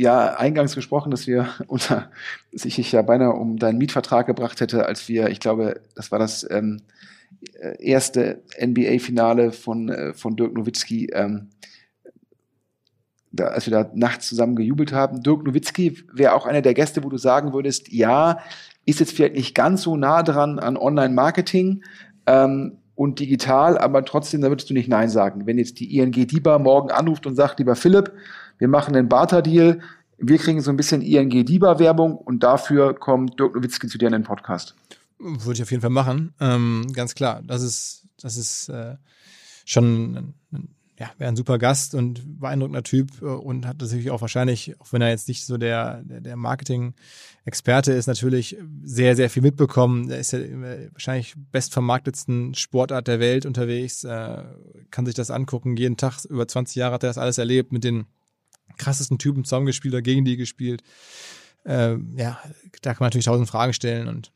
ja eingangs gesprochen, dass wir [laughs] unter, dass ich dich ja beinahe um deinen Mietvertrag gebracht hätte, als wir, ich glaube, das war das ähm, erste NBA-Finale von, äh, von Dirk Nowitzki, ähm, da, als wir da nachts zusammen gejubelt haben. Dirk Nowitzki wäre auch einer der Gäste, wo du sagen würdest, ja, ist jetzt vielleicht nicht ganz so nah dran an Online-Marketing ähm, und digital, aber trotzdem, da würdest du nicht Nein sagen. Wenn jetzt die ING DIBA morgen anruft und sagt, lieber Philipp, wir machen einen Barter-Deal, wir kriegen so ein bisschen ING DIBA-Werbung und dafür kommt Dirk Nowitzki zu dir in den Podcast. Würde ich auf jeden Fall machen, ähm, ganz klar. Das ist, das ist äh, schon ja, wäre ein super Gast und beeindruckender Typ äh, und hat natürlich auch wahrscheinlich, auch wenn er jetzt nicht so der, der, der Marketing-Experte ist, natürlich sehr, sehr viel mitbekommen. Er ist ja wahrscheinlich bestvermarktetsten Sportart der Welt unterwegs, äh, kann sich das angucken. Jeden Tag, über 20 Jahre hat er das alles erlebt, mit den krassesten Typen zusammengespielt oder gegen die gespielt. Äh, ja, da kann man natürlich tausend Fragen stellen und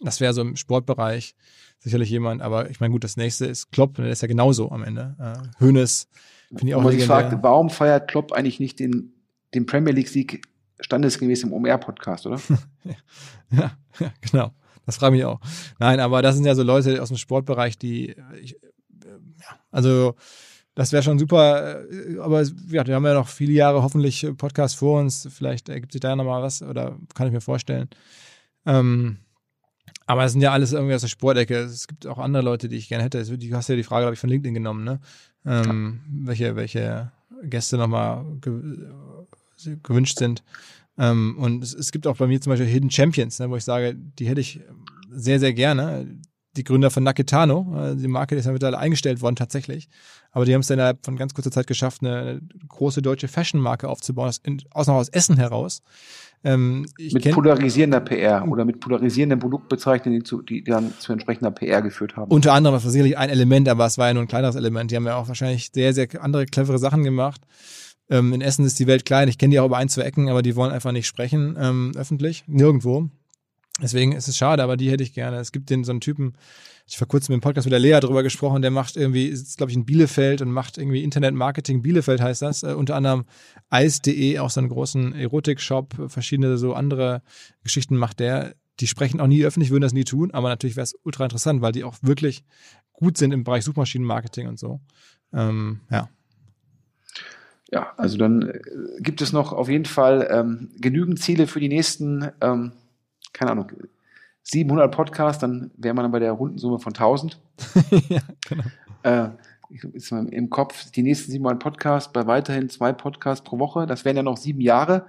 das wäre so im Sportbereich sicherlich jemand, aber ich meine, gut, das nächste ist Klopp, der ist ja genauso am Ende. Äh, Hönes, finde ich auch Und ich fragte, warum feiert Klopp eigentlich nicht den, den Premier League-Sieg standesgemäß im OMR-Podcast, oder? [laughs] ja, ja, genau. Das frage ich mich auch. Nein, aber das sind ja so Leute aus dem Sportbereich, die, ich, ja, also das wäre schon super, äh, aber ja, wir haben ja noch viele Jahre hoffentlich Podcast vor uns. Vielleicht ergibt sich da nochmal was oder kann ich mir vorstellen. Ähm, aber das sind ja alles irgendwie aus der Sportecke. Es gibt auch andere Leute, die ich gerne hätte. Du hast ja die Frage, glaube ich, von LinkedIn genommen, ne? Ähm, welche, welche Gäste nochmal gewünscht sind. Ähm, und es, es, gibt auch bei mir zum Beispiel Hidden Champions, ne, wo ich sage, die hätte ich sehr, sehr gerne. Die Gründer von Naketano, äh, die Marke ist ja mittlerweile eingestellt worden tatsächlich. Aber die haben es dann innerhalb von ganz kurzer Zeit geschafft, eine große deutsche Fashion-Marke aufzubauen, aus, aus, aus Essen heraus. Ähm, mit polarisierender PR oder mit polarisierenden Produktbezeichnungen, die, zu, die dann zu entsprechender PR geführt haben. Unter anderem, das war sicherlich ein Element, aber es war ja nur ein kleineres Element. Die haben ja auch wahrscheinlich sehr, sehr andere clevere Sachen gemacht. Ähm, in Essen ist die Welt klein. Ich kenne die auch über ein, zwei Ecken, aber die wollen einfach nicht sprechen ähm, öffentlich. Nirgendwo. Deswegen ist es schade, aber die hätte ich gerne. Es gibt den so einen Typen, ich vor kurzem im Podcast mit der Lea drüber gesprochen, der macht irgendwie, ist glaube ich in Bielefeld und macht irgendwie Internet-Marketing. Bielefeld heißt das. Äh, unter anderem Eis.de, auch so einen großen Erotik-Shop, verschiedene so andere Geschichten macht der. Die sprechen auch nie öffentlich, würden das nie tun, aber natürlich wäre es ultra interessant, weil die auch wirklich gut sind im Bereich Suchmaschinenmarketing und so. Ähm, ja. Ja, also dann äh, gibt es noch auf jeden Fall ähm, genügend Ziele für die nächsten, ähm, keine Ahnung, 700 Podcasts, dann wäre man dann bei der Rundensumme von 1000. [laughs] ja, genau. Äh, ist im Kopf, die nächsten 700 Podcasts, bei weiterhin zwei Podcasts pro Woche, das wären ja noch sieben Jahre.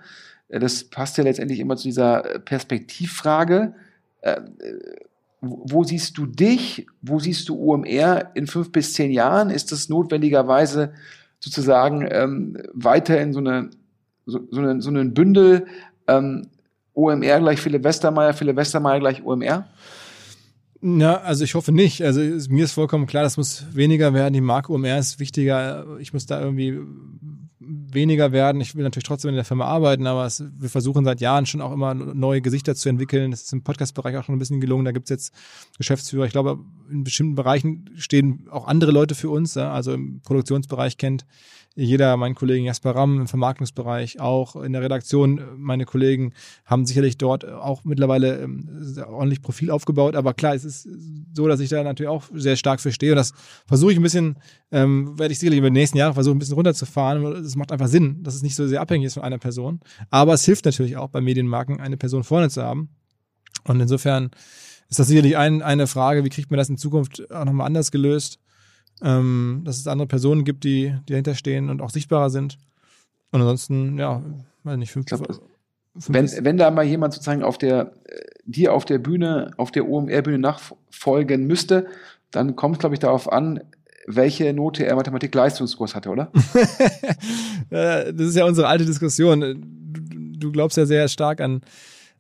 Äh, das passt ja letztendlich immer zu dieser Perspektivfrage. Äh, wo siehst du dich? Wo siehst du OMR in fünf bis zehn Jahren? Ist das notwendigerweise sozusagen ähm, weiterhin so eine so, so, eine, so ein Bündel ähm, OMR gleich Philipp Westermeier, Philipp Westermeier gleich OMR? Na, also ich hoffe nicht. Also mir ist vollkommen klar, das muss weniger werden. Die Marke OMR ist wichtiger. Ich muss da irgendwie weniger werden. Ich will natürlich trotzdem in der Firma arbeiten, aber es, wir versuchen seit Jahren schon auch immer neue Gesichter zu entwickeln. Das ist im Podcast-Bereich auch schon ein bisschen gelungen. Da gibt es jetzt Geschäftsführer. Ich glaube, in bestimmten Bereichen stehen auch andere Leute für uns. Also im Produktionsbereich kennt jeder, mein Kollegen Jasper Ramm im Vermarktungsbereich, auch in der Redaktion, meine Kollegen haben sicherlich dort auch mittlerweile ähm, ordentlich Profil aufgebaut. Aber klar, es ist so, dass ich da natürlich auch sehr stark verstehe. Und das versuche ich ein bisschen, ähm, werde ich sicherlich über die nächsten Jahre versuchen, ein bisschen runterzufahren. Es macht einfach Sinn, dass es nicht so sehr abhängig ist von einer Person. Aber es hilft natürlich auch bei Medienmarken, eine Person vorne zu haben. Und insofern ist das sicherlich ein, eine Frage, wie kriegt man das in Zukunft auch nochmal anders gelöst? Ähm, dass es andere Personen gibt, die, die dahinter stehen und auch sichtbarer sind. Und ansonsten, ja, weiß nicht, fünf, glaub, fünf wenn, wenn da mal jemand sozusagen auf der, äh, dir auf der Bühne, auf der OMR-Bühne nachfolgen müsste, dann kommt es, glaube ich, darauf an, welche Note er Mathematik-Leistungskurs hatte, oder? [laughs] das ist ja unsere alte Diskussion. Du, du glaubst ja sehr stark an,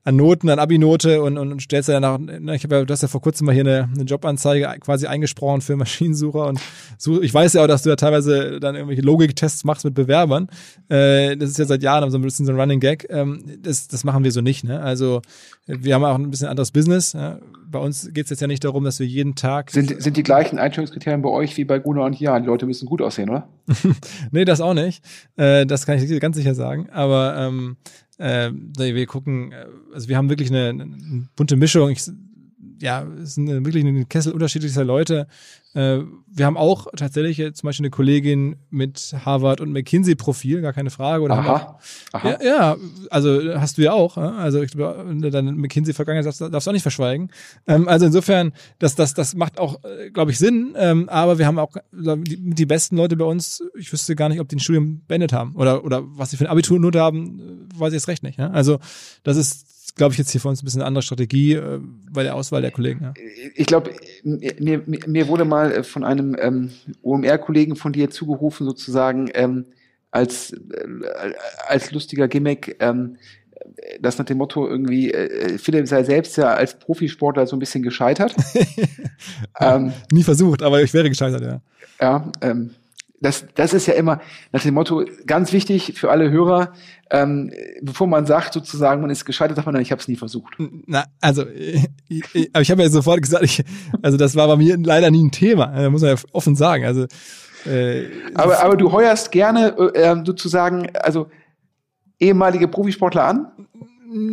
an Noten, an Abi-Note und, und, und stellst ja nach, ne, ich habe ja, du hast ja vor kurzem mal hier eine, eine Jobanzeige quasi eingesprochen für Maschinensucher und so, ich weiß ja auch, dass du ja teilweise dann irgendwelche Logiktests machst mit Bewerbern. Äh, das ist ja seit Jahren so ein bisschen so ein Running Gag. Ähm, das, das machen wir so nicht, ne? Also wir haben auch ein bisschen anderes Business. Ja? bei uns geht es jetzt ja nicht darum, dass wir jeden Tag. Sind, sind die gleichen Einstellungskriterien bei euch wie bei Gunnar und Jan? Die Leute müssen gut aussehen, oder? [laughs] nee, das auch nicht. Äh, das kann ich ganz sicher sagen. Aber ähm, äh, wir gucken, äh, also wir haben wirklich eine, eine bunte Mischung. Ich, ja, es sind wirklich ein Kessel unterschiedlicher Leute. Äh, wir haben auch tatsächlich zum Beispiel eine Kollegin mit Harvard und McKinsey-Profil, gar keine Frage. Oder aha, auch, aha. Ja, ja, also hast du ja auch. Also ich deine McKinsey-Vergangenheit darfst, darfst du auch nicht verschweigen. Ähm, also insofern, das, das, das macht auch, äh, glaube ich, Sinn. Ähm, aber wir haben auch die, die besten Leute bei uns, ich wüsste gar nicht, ob die ein Studium beendet haben oder, oder was sie für ein Abiturnote haben, weiß ich jetzt recht nicht. Also das ist glaube ich, jetzt hier für uns ein bisschen eine andere Strategie äh, bei der Auswahl der Kollegen. Ja. Ich glaube, mir, mir wurde mal äh, von einem ähm, OMR-Kollegen von dir zugerufen, sozusagen, ähm, als, äh, als lustiger Gimmick, ähm, das nach dem Motto irgendwie, äh, Philipp sei selbst ja als Profisportler so ein bisschen gescheitert. [laughs] ähm, Nie versucht, aber ich wäre gescheitert, ja. Ja, ähm, das, das ist ja immer nach dem Motto ganz wichtig für alle Hörer, ähm, bevor man sagt sozusagen, man ist gescheitert, sagt man dann, ich habe es nie versucht. Na, also, ich, ich, aber ich habe ja sofort gesagt, ich, also das war bei mir leider nie ein Thema, da muss man ja offen sagen. Also, äh, aber, aber du heuerst gerne äh, ähm, sozusagen, also ehemalige Profisportler an?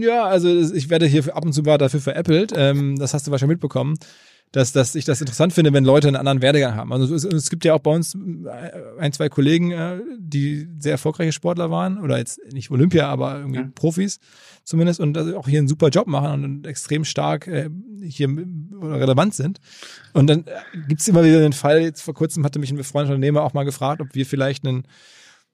Ja, also ich werde hier ab und zu mal dafür veräppelt. Ähm, das hast du wahrscheinlich mitbekommen dass, dass ich das interessant finde, wenn Leute einen anderen Werdegang haben. Also es, es gibt ja auch bei uns äh, ein, zwei Kollegen, äh, die sehr erfolgreiche Sportler waren oder jetzt nicht Olympia, aber irgendwie ja. Profis zumindest und also auch hier einen super Job machen und extrem stark äh, hier relevant sind. Und dann gibt es immer wieder den Fall, jetzt vor kurzem hatte mich ein befreundeter Unternehmer auch mal gefragt, ob wir vielleicht einen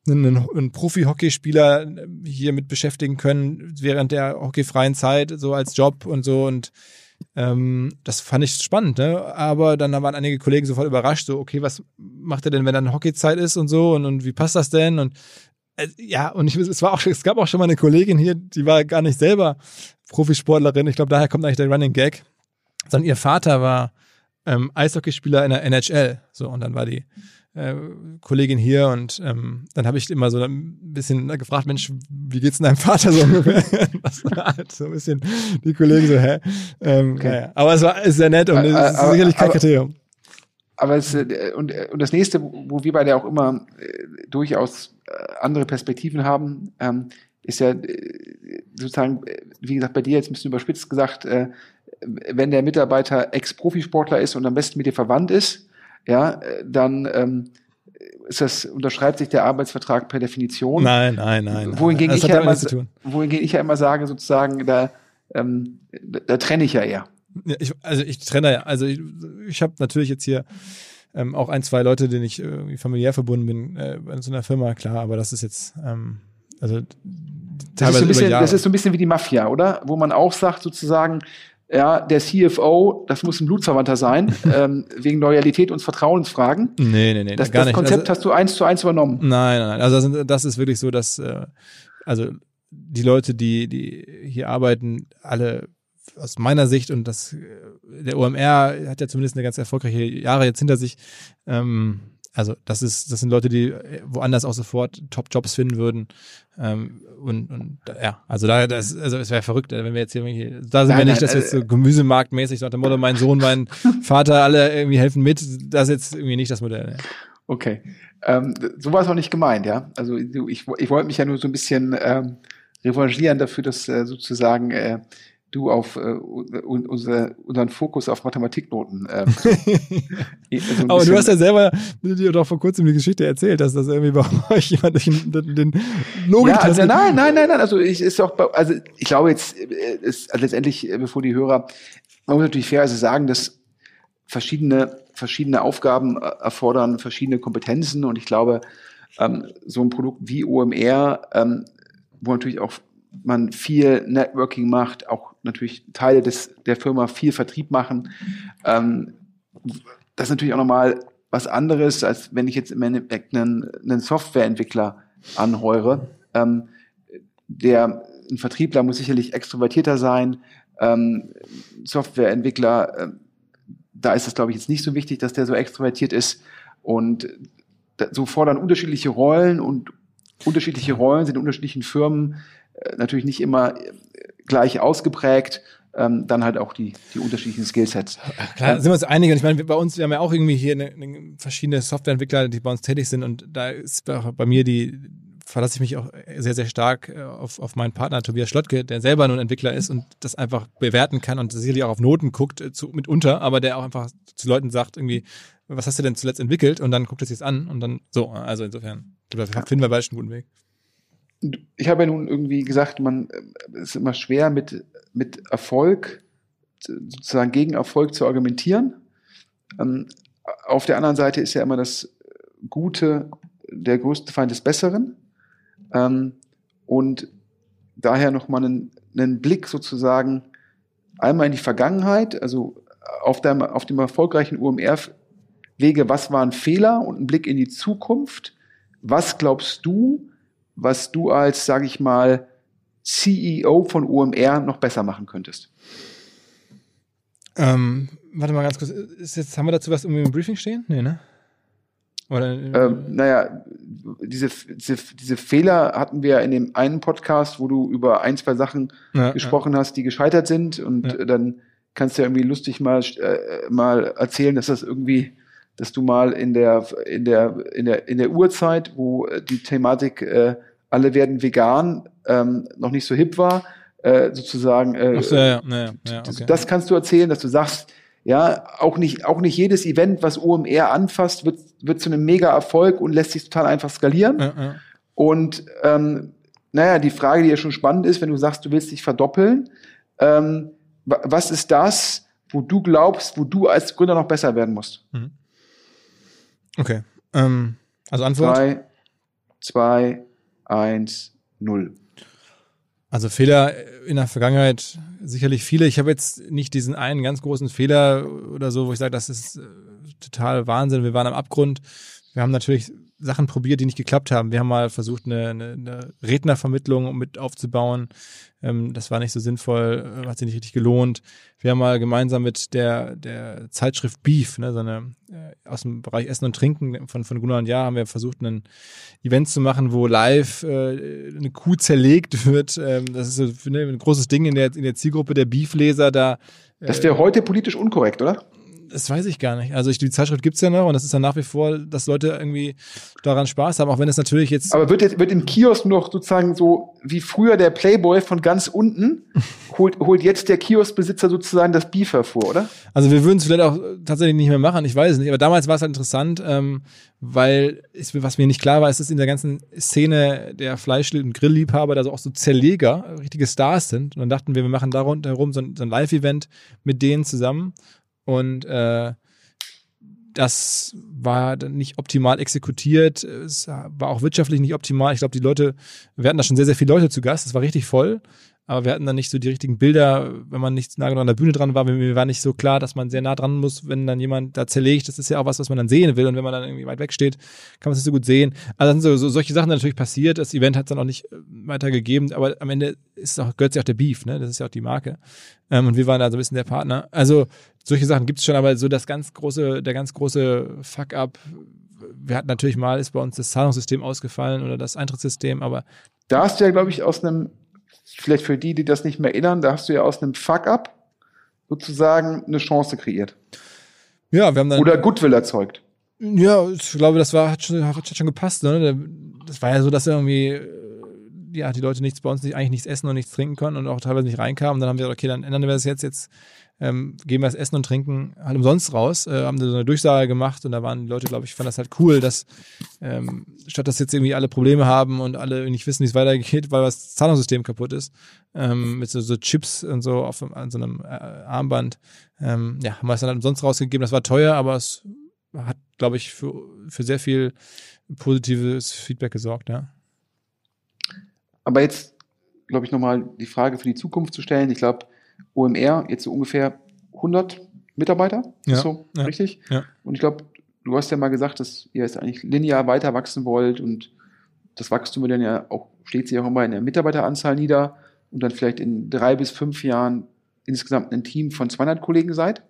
einen, einen Profi-Hockeyspieler hier mit beschäftigen können während der hockeyfreien Zeit, so als Job und so. Und ähm, das fand ich spannend, ne? Aber dann waren einige Kollegen sofort überrascht, so, okay, was macht er denn, wenn dann Hockeyzeit ist und so und, und wie passt das denn? Und äh, ja, und ich, es war auch, es gab auch schon mal eine Kollegin hier, die war gar nicht selber Profisportlerin. Ich glaube, daher kommt eigentlich der Running Gag. Sondern ihr Vater war ähm, Eishockeyspieler in der NHL. So, und dann war die äh, Kollegin hier und ähm, dann habe ich immer so ein bisschen gefragt, Mensch, wie geht's denn deinem Vater so ungefähr? [laughs] das war halt so ein bisschen die Kollegen so, hä? Ähm, okay. naja. Aber es war sehr nett und es ist aber, sicherlich kein aber, Kriterium. Aber es, äh, und, und das nächste, wo wir beide auch immer äh, durchaus äh, andere Perspektiven haben, ähm, ist ja äh, sozusagen, wie gesagt, bei dir jetzt ein bisschen überspitzt gesagt, äh, wenn der Mitarbeiter Ex-Profisportler ist und am besten mit dir verwandt ist, ja, dann ähm, ist das, unterschreibt sich der Arbeitsvertrag per Definition. Nein, nein, nein. Wohingegen, ich ja, immer, wohingegen ich ja immer sage, sozusagen, da, ähm, da, da trenne ich ja eher. Ja, ich, also ich trenne ja, also ich, ich habe natürlich jetzt hier ähm, auch ein, zwei Leute, denen ich irgendwie familiär verbunden bin äh, in so einer Firma, klar, aber das ist jetzt, ähm, also das ist, so bisschen, das ist so ein bisschen wie die Mafia, oder? Wo man auch sagt, sozusagen, ja, der CFO, das muss ein Blutsverwandter sein, [laughs] ähm, wegen Loyalität und Vertrauensfragen. Nee, nee, nee, das, gar das. Konzept also, hast du eins zu eins übernommen. Nein, nein, nein. Also das ist wirklich so, dass äh, also die Leute, die, die hier arbeiten, alle aus meiner Sicht und das der OMR hat ja zumindest eine ganz erfolgreiche Jahre jetzt hinter sich. Ähm, also das ist, das sind Leute, die woanders auch sofort Top-Jobs finden würden. Ähm, und, und ja, also da, das, also es wäre verrückt, wenn wir jetzt hier, irgendwie, da sind wir nicht, dass wir jetzt so Gemüsemarktmäßig nach dem Motto, mein Sohn, mein [laughs] Vater, alle irgendwie helfen mit. Das ist jetzt irgendwie nicht das Modell. Okay. Ähm, so war es auch nicht gemeint, ja. Also ich, ich wollte mich ja nur so ein bisschen ähm, revanchieren dafür, dass äh, sozusagen äh, du auf äh, unser, unseren Fokus auf Mathematiknoten. Ähm, [laughs] so Aber du hast ja selber dir doch vor kurzem die Geschichte erzählt, dass das irgendwie bei [laughs] euch jemand den, den, Logik ja, also, Nein, nein, nein, nein. Also ich ist auch, bei, also ich glaube jetzt äh, ist also letztendlich, äh, bevor die Hörer, man muss natürlich fairerweise sagen, dass verschiedene verschiedene Aufgaben äh, erfordern verschiedene Kompetenzen und ich glaube, ähm, so ein Produkt wie OMR, ähm, wo natürlich auch man viel Networking macht, auch natürlich Teile des, der Firma viel Vertrieb machen. Ähm, das ist natürlich auch nochmal was anderes, als wenn ich jetzt im Endeffekt einen, einen Softwareentwickler anheure. Ähm, der ein Vertriebler muss sicherlich extrovertierter sein. Ähm, Softwareentwickler, äh, da ist es, glaube ich, jetzt nicht so wichtig, dass der so extrovertiert ist. Und so fordern unterschiedliche Rollen und unterschiedliche Rollen sind in unterschiedlichen Firmen äh, natürlich nicht immer äh, gleich ausgeprägt. ähm, dann halt auch die, die unterschiedlichen Skillsets. Klar, sind wir uns einig. Und ich meine, bei uns, wir haben ja auch irgendwie hier eine, eine verschiedene Softwareentwickler, die bei uns tätig sind. Und da ist bei mir die, verlasse ich mich auch sehr, sehr stark äh, auf, auf meinen Partner Tobias Schlottke, der selber nun Entwickler ist und das einfach bewerten kann und sicherlich auch auf Noten guckt, äh, zu, mitunter, aber der auch einfach zu Leuten sagt, irgendwie, was hast du denn zuletzt entwickelt? Und dann guckt es jetzt an und dann so. Also insofern, da finden wir beide einen guten Weg. Ich habe ja nun irgendwie gesagt, man äh, es ist immer schwer mit, mit Erfolg, sozusagen gegen Erfolg zu argumentieren. Ähm, auf der anderen Seite ist ja immer das Gute der größte Feind des Besseren. Ähm, und daher nochmal einen, einen Blick sozusagen einmal in die Vergangenheit, also auf dem, auf dem erfolgreichen UMR Wege, was waren Fehler und einen Blick in die Zukunft. Was glaubst du, was du als, sage ich mal, CEO von UMR noch besser machen könntest? Ähm, warte mal ganz kurz. Ist jetzt, haben wir dazu was irgendwie im Briefing stehen? Nee, ne? Oder, ähm, naja, diese, diese, diese Fehler hatten wir in dem einen Podcast, wo du über ein, zwei Sachen ja, gesprochen ja. hast, die gescheitert sind. Und ja. dann kannst du ja irgendwie lustig mal, äh, mal erzählen, dass das irgendwie, dass du mal in der, in der, in der, in der Uhrzeit, wo die Thematik äh, alle werden vegan ähm, noch nicht so hip war, äh, sozusagen. Äh, so, ja, ja, ja, okay. Das kannst du erzählen, dass du sagst, ja, auch nicht, auch nicht jedes Event, was OMR anfasst, wird, wird zu einem mega Erfolg und lässt sich total einfach skalieren. Und ähm, naja, die Frage, die ja schon spannend ist, wenn du sagst, du willst dich verdoppeln, ähm, was ist das, wo du glaubst, wo du als Gründer noch besser werden musst? Mhm. Okay. Ähm, also Antwort? Drei, zwei, eins, null. Also Fehler in der Vergangenheit sicherlich viele. Ich habe jetzt nicht diesen einen ganz großen Fehler oder so, wo ich sage, das ist äh, total Wahnsinn. Wir waren am Abgrund. Wir haben natürlich Sachen probiert, die nicht geklappt haben. Wir haben mal versucht, eine, eine, eine Rednervermittlung mit aufzubauen. Ähm, das war nicht so sinnvoll, äh, hat sich nicht richtig gelohnt. Wir haben mal gemeinsam mit der, der Zeitschrift Beef, ne, so eine, äh, aus dem Bereich Essen und Trinken von, von Gunnar und Jahr, haben wir versucht, ein Event zu machen, wo live äh, eine Kuh zerlegt wird. Ähm, das ist ne, ein großes Ding in der, in der Zielgruppe der Beef-Leser da. Äh, das wäre heute politisch unkorrekt, oder? Das weiß ich gar nicht. Also ich, die Zeitschrift gibt's ja noch und das ist dann nach wie vor, dass Leute irgendwie daran Spaß haben, auch wenn es natürlich jetzt. Aber wird, jetzt, wird im Kiosk noch sozusagen so wie früher der Playboy von ganz unten, [laughs] holt, holt jetzt der Kioskbesitzer sozusagen das Beef hervor, oder? Also wir würden es vielleicht auch tatsächlich nicht mehr machen, ich weiß es nicht. Aber damals war es halt interessant, ähm, weil es, was mir nicht klar war, ist, dass in der ganzen Szene der Fleisch- und Grillliebhaber da so auch so Zerleger, richtige Stars sind. Und dann dachten wir, wir machen darum herum so ein, so ein Live-Event mit denen zusammen und äh, das war dann nicht optimal exekutiert. Es war auch wirtschaftlich nicht optimal. Ich glaube, die Leute, wir hatten da schon sehr, sehr viele Leute zu Gast. Es war richtig voll aber wir hatten dann nicht so die richtigen Bilder, wenn man nicht nah genug an der Bühne dran war. Mir war nicht so klar, dass man sehr nah dran muss, wenn dann jemand da zerlegt. Das ist ja auch was, was man dann sehen will. Und wenn man dann irgendwie weit weg steht, kann man es nicht so gut sehen. Also dann so, so solche Sachen natürlich passiert. Das Event hat es dann auch nicht äh, weitergegeben, aber am Ende ist auch, gehört sich auch der Beef, ne? Das ist ja auch die Marke. Ähm, und wir waren da so ein bisschen der Partner. Also solche Sachen gibt es schon, aber so das ganz große, der ganz große Fuck-up, wir hatten natürlich mal, ist bei uns das Zahlungssystem ausgefallen oder das Eintrittssystem, aber da hast du ja, glaube ich, aus einem vielleicht für die, die das nicht mehr erinnern, da hast du ja aus einem Fuck-up sozusagen eine Chance kreiert. Ja, wir haben dann. Oder Goodwill erzeugt. Ja, ich glaube, das war, hat schon, hat schon gepasst, ne? Das war ja so, dass irgendwie, äh, ja, die Leute nichts bei uns nicht, eigentlich nichts essen und nichts trinken konnten und auch teilweise nicht reinkamen. Und dann haben wir gesagt, okay, dann ändern wir das jetzt. Jetzt ähm, geben wir das Essen und Trinken halt umsonst raus, äh, haben so eine Durchsage gemacht und da waren die Leute, glaube ich, fanden das halt cool, dass ähm, statt dass jetzt irgendwie alle Probleme haben und alle nicht wissen, wie es weitergeht, weil das Zahlungssystem kaputt ist, ähm, mit so, so Chips und so auf an so einem äh, Armband, ähm, ja, haben wir es dann halt umsonst rausgegeben. Das war teuer, aber es hat, glaube ich, für, für sehr viel positives Feedback gesorgt, ja. Aber jetzt, glaube ich, nochmal die Frage für die Zukunft zu stellen. Ich glaube, OMR jetzt so ungefähr 100 Mitarbeiter, ja, so ja, richtig? Ja. Und ich glaube, du hast ja mal gesagt, dass ihr jetzt eigentlich linear weiter wachsen wollt und das Wachstum wird dann ja auch, steht sich auch immer in der Mitarbeiteranzahl nieder und dann vielleicht in drei bis fünf Jahren insgesamt ein Team von 200 Kollegen seid?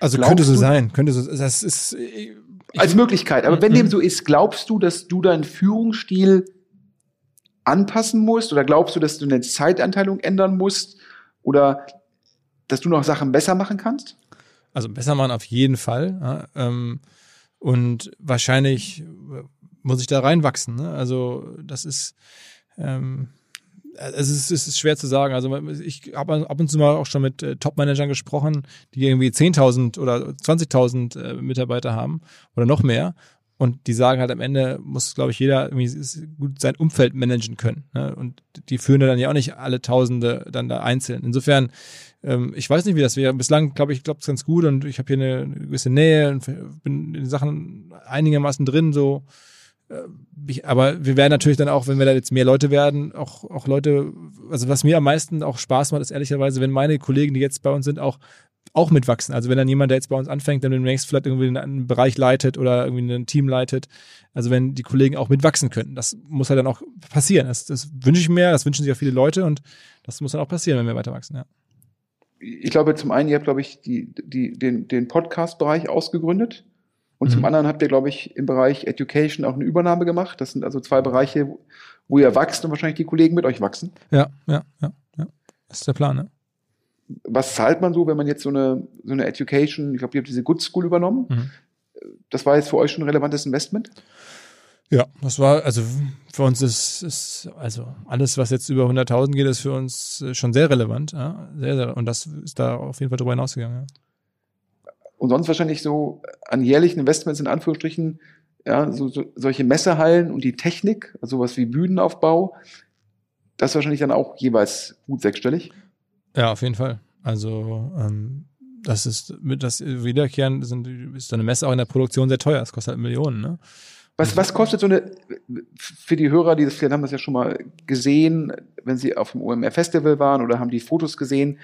Also glaubst könnte so sein, könnte so, das ist, als Möglichkeit. Aber wenn dem so ist, glaubst du, dass du deinen Führungsstil anpassen musst oder glaubst du, dass du eine Zeitanteilung ändern musst oder dass du noch Sachen besser machen kannst? Also besser machen auf jeden Fall. Ja, ähm, und wahrscheinlich muss ich da reinwachsen. Ne? Also das ist, ähm, es ist, es ist schwer zu sagen. Also ich habe ab und zu mal auch schon mit äh, Top-Managern gesprochen, die irgendwie 10.000 oder 20.000 äh, Mitarbeiter haben oder noch mehr. Und die sagen halt am Ende muss, glaube ich, jeder irgendwie gut sein Umfeld managen können. Ne? Und die führen dann ja auch nicht alle Tausende dann da einzeln. Insofern, ähm, ich weiß nicht, wie das wäre. Bislang, glaube ich, klappt es ganz gut und ich habe hier eine, gewisse Nähe und bin in Sachen einigermaßen drin, so äh, aber wir werden natürlich dann auch, wenn wir da jetzt mehr Leute werden, auch, auch Leute, also was mir am meisten auch Spaß macht, ist ehrlicherweise, wenn meine Kollegen, die jetzt bei uns sind, auch auch mitwachsen. Also wenn dann jemand, der jetzt bei uns anfängt, dann demnächst vielleicht irgendwie einen Bereich leitet oder irgendwie ein Team leitet. Also wenn die Kollegen auch mitwachsen können. Das muss halt dann auch passieren. Das, das wünsche ich mir, das wünschen sich auch viele Leute und das muss dann auch passieren, wenn wir weiter wachsen, ja. Ich glaube, zum einen, ihr habt, glaube ich, die, die, den, den Podcast-Bereich ausgegründet. Und mhm. zum anderen habt ihr, glaube ich, im Bereich Education auch eine Übernahme gemacht. Das sind also zwei Bereiche, wo ihr wächst und wahrscheinlich die Kollegen mit euch wachsen. Ja, ja, ja, ja. Das ist der Plan, ne? Was zahlt man so, wenn man jetzt so eine, so eine Education, ich glaube, ihr habt diese Good School übernommen. Mhm. Das war jetzt für euch schon ein relevantes Investment? Ja, das war, also für uns ist, ist also alles, was jetzt über 100.000 geht, ist für uns schon sehr relevant. Ja? Sehr, sehr, und das ist da auf jeden Fall drüber hinausgegangen. Ja und sonst wahrscheinlich so an jährlichen Investments in Anführungsstrichen, ja, so, so, solche Messehallen und die Technik, also sowas wie Bühnenaufbau, das wahrscheinlich dann auch jeweils gut sechsstellig. Ja, auf jeden Fall. Also ähm, das ist mit das Wiederkehren sind, ist eine Messe auch in der Produktion sehr teuer. Es kostet halt Millionen, ne? Was, was kostet so eine, für die Hörer, die das vielleicht haben das ja schon mal gesehen, wenn sie auf dem OMR Festival waren oder haben die Fotos gesehen,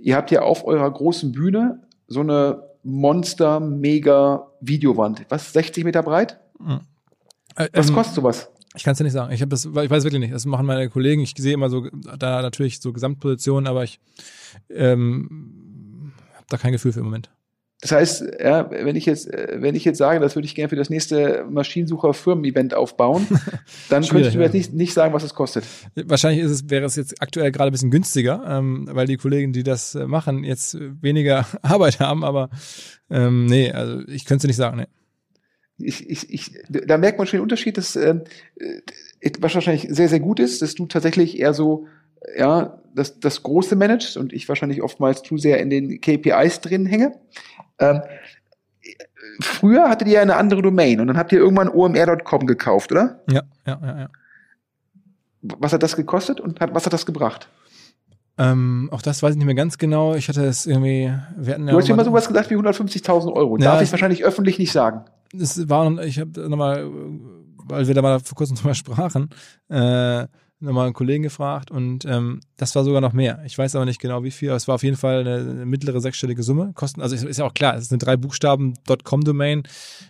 ihr habt ja auf eurer großen Bühne so eine Monster, mega Videowand. Was, 60 Meter breit? Mhm. Was ähm, kostet sowas? Ich kann es ja nicht sagen. Ich habe das, ich weiß wirklich nicht. Das machen meine Kollegen. Ich sehe immer so da natürlich so Gesamtpositionen, aber ich ähm, habe da kein Gefühl für im Moment. Das heißt, ja, wenn ich jetzt, wenn ich jetzt sage, das würde ich gerne für das nächste Maschinensucher-Firmen-Event aufbauen, [laughs] dann könntest du mir jetzt nicht, nicht sagen, was es kostet. Wahrscheinlich ist es, wäre es jetzt aktuell gerade ein bisschen günstiger, ähm, weil die Kollegen, die das äh, machen, jetzt weniger [laughs] Arbeit haben, aber ähm, nee, also ich könnte es nicht sagen, nee. Ich, ich, ich, da merkt man schon den Unterschied, dass äh, was wahrscheinlich sehr, sehr gut ist, dass du tatsächlich eher so ja, das, das Große managst und ich wahrscheinlich oftmals zu sehr in den KPIs drin hänge. Ähm, früher hattet ihr ja eine andere Domain und dann habt ihr irgendwann omr.com gekauft, oder? Ja, ja, ja, ja. Was hat das gekostet und hat, was hat das gebracht? Ähm, auch das weiß ich nicht mehr ganz genau. Ich hatte es irgendwie, wir hatten ja Du hast immer sowas gesagt wie 150.000 Euro. Ja, Darf ich wahrscheinlich öffentlich nicht sagen. Es war, ich habe nochmal, weil wir da mal vor kurzem [laughs] drüber sprachen, äh, nochmal einen Kollegen gefragt und ähm, das war sogar noch mehr. Ich weiß aber nicht genau wie viel, aber es war auf jeden Fall eine, mittlere sechsstellige Summe. Kosten, also ist ja auch klar, es ist eine drei Buchstaben .com-Domain.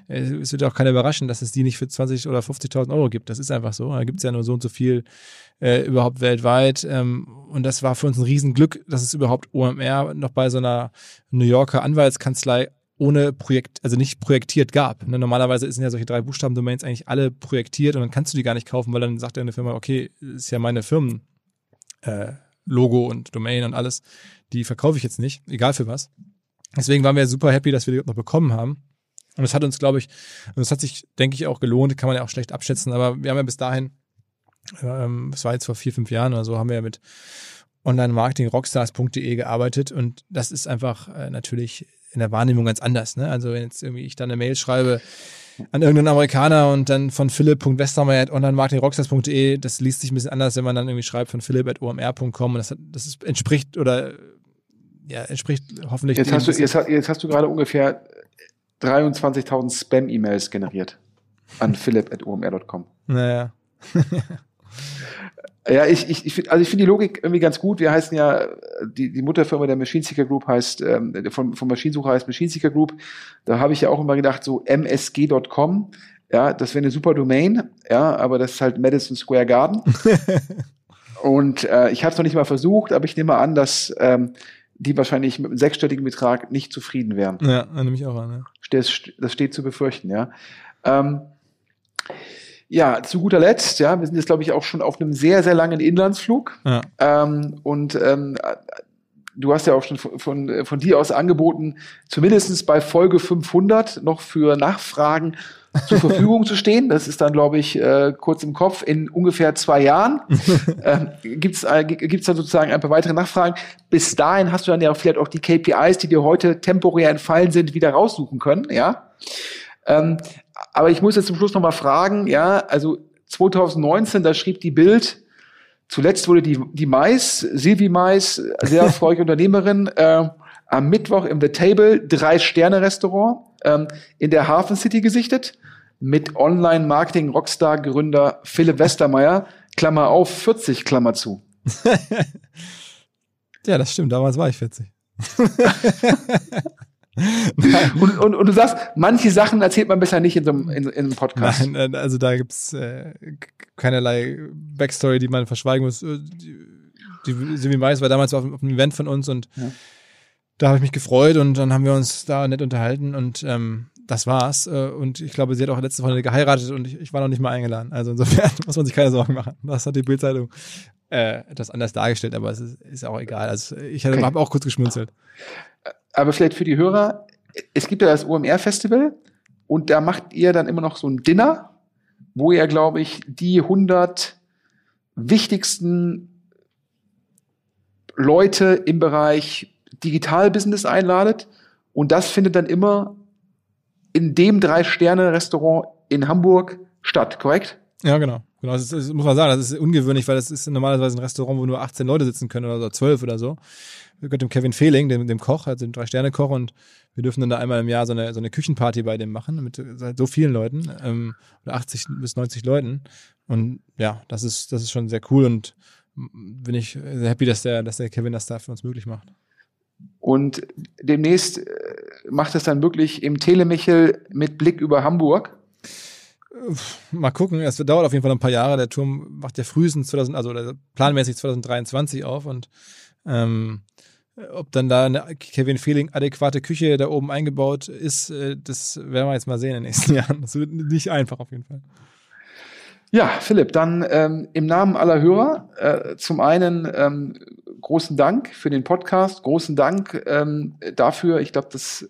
Äh, es wird auch keiner überraschen, dass es die nicht für 20 oder 50.000 Euro gibt. Das ist einfach so. Da gibt es ja nur so und so viel äh, überhaupt weltweit. Ähm, und das war für uns ein Riesenglück, dass es überhaupt OMR noch bei so einer New Yorker Anwaltskanzlei ohne Projekt, also nicht projektiert gab. Ne, normalerweise sind ja solche drei Buchstaben-Domains eigentlich alle projektiert und dann kannst du die gar nicht kaufen, weil dann sagt ja eine Firma, okay, ist ja meine Firmen äh, Logo und Domain und alles, die verkaufe ich jetzt nicht, egal für was. Deswegen waren wir super happy, dass wir die noch bekommen haben. Und es hat uns, glaube ich, und es hat sich, denke ich, auch gelohnt, kann man ja auch schlecht abschätzen, aber wir haben ja bis dahin, ähm, das war jetzt vor vier, fünf Jahren oder so, haben wir ja mit online-marketing-rockstars.de gearbeitet und das ist einfach äh, natürlich in der Wahrnehmung ganz anders. Ne? Also wenn jetzt irgendwie ich dann eine Mail schreibe an irgendeinen Amerikaner und dann von philipp.westermeier.onlinemarketingrockstars.de, das liest sich ein bisschen anders, wenn man dann irgendwie schreibt von philipp.omr.com und das, das ist, entspricht oder ja, entspricht hoffentlich. Jetzt hast, du, jetzt, jetzt hast du gerade ungefähr 23.000 Spam-E-Mails generiert an philipp.omr.com. Naja. [laughs] Ja, ich, ich, ich finde, also ich finde die Logik irgendwie ganz gut. Wir heißen ja, die, die Mutterfirma der Machine Seeker Group heißt, ähm, von, von Maschinensucher heißt Machine Seeker Group. Da habe ich ja auch immer gedacht, so msg.com, ja, das wäre eine super Domain, ja, aber das ist halt Madison Square Garden. [laughs] Und äh, ich habe es noch nicht mal versucht, aber ich nehme an, dass ähm, die wahrscheinlich mit einem sechsstelligen Betrag nicht zufrieden wären. Ja, nehme ich auch an. Ja. Das, das steht zu befürchten, ja. Ähm, ja, zu guter Letzt, ja, wir sind jetzt, glaube ich, auch schon auf einem sehr, sehr langen Inlandsflug. Ja. Ähm, und ähm, du hast ja auch schon von, von, von dir aus angeboten, zumindestens bei Folge 500 noch für Nachfragen zur Verfügung zu stehen. Das ist dann, glaube ich, äh, kurz im Kopf. In ungefähr zwei Jahren [laughs] ähm, gibt's äh, gibt's dann sozusagen ein paar weitere Nachfragen. Bis dahin hast du dann ja vielleicht auch die KPIs, die dir heute temporär entfallen sind, wieder raussuchen können. Ja. Ähm, aber ich muss jetzt zum Schluss noch mal fragen. Ja, also 2019, da schrieb die Bild. Zuletzt wurde die, die Mais, Silvi Mais, sehr [laughs] erfolgreiche Unternehmerin, äh, am Mittwoch im The Table, drei Sterne Restaurant, ähm, in der Hafen City gesichtet mit Online-Marketing-Rockstar-Gründer Philipp Westermeier, Klammer auf, 40, Klammer zu. [laughs] ja, das stimmt, damals war ich 40. [laughs] und, und, und du sagst, manche Sachen erzählt man besser nicht in so einem, in, in einem Podcast. Nein, äh, also da gibt's äh, keinerlei Backstory, die man verschweigen muss. Äh, die, die Simi Mais war damals auf, auf, einem Event von uns und ja. da habe ich mich gefreut und dann haben wir uns da nett unterhalten und ähm, das war's. Äh, und ich glaube, sie hat auch letzte Woche geheiratet und ich, ich war noch nicht mal eingeladen. Also insofern [laughs] muss man sich keine Sorgen machen. Das hat die Bildzeitung äh, etwas anders dargestellt, aber es ist, ist auch egal. Also ich okay. habe auch kurz geschmunzelt. Aber vielleicht für die Hörer, es gibt ja das OMR-Festival und da macht ihr dann immer noch so ein Dinner, wo ihr, glaube ich, die 100 wichtigsten Leute im Bereich Digital-Business einladet. Und das findet dann immer in dem Drei-Sterne-Restaurant in Hamburg statt, korrekt? Ja, genau. Genau, das, ist, das, muss man sagen, das ist ungewöhnlich, weil das ist normalerweise ein Restaurant, wo nur 18 Leute sitzen können oder so, 12 oder so. Wir gehört dem Kevin Fehling, dem, dem Koch, also dem Drei-Sterne-Koch und wir dürfen dann da einmal im Jahr so eine, so eine Küchenparty bei dem machen mit so vielen Leuten, ähm, oder 80 bis 90 Leuten. Und ja, das ist, das ist schon sehr cool und bin ich sehr happy, dass der, dass der Kevin das da für uns möglich macht. Und demnächst äh, macht es dann wirklich im Telemichel mit Blick über Hamburg. Mal gucken, es dauert auf jeden Fall ein paar Jahre. Der Turm macht ja frühestens 2000, also planmäßig 2023 auf und ähm, ob dann da eine Kevin Feeling adäquate Küche da oben eingebaut ist, äh, das werden wir jetzt mal sehen in den nächsten [laughs] Jahren. Das wird nicht einfach auf jeden Fall. Ja, Philipp, dann ähm, im Namen aller Hörer äh, zum einen ähm, großen Dank für den Podcast, großen Dank ähm, dafür. Ich glaube, das,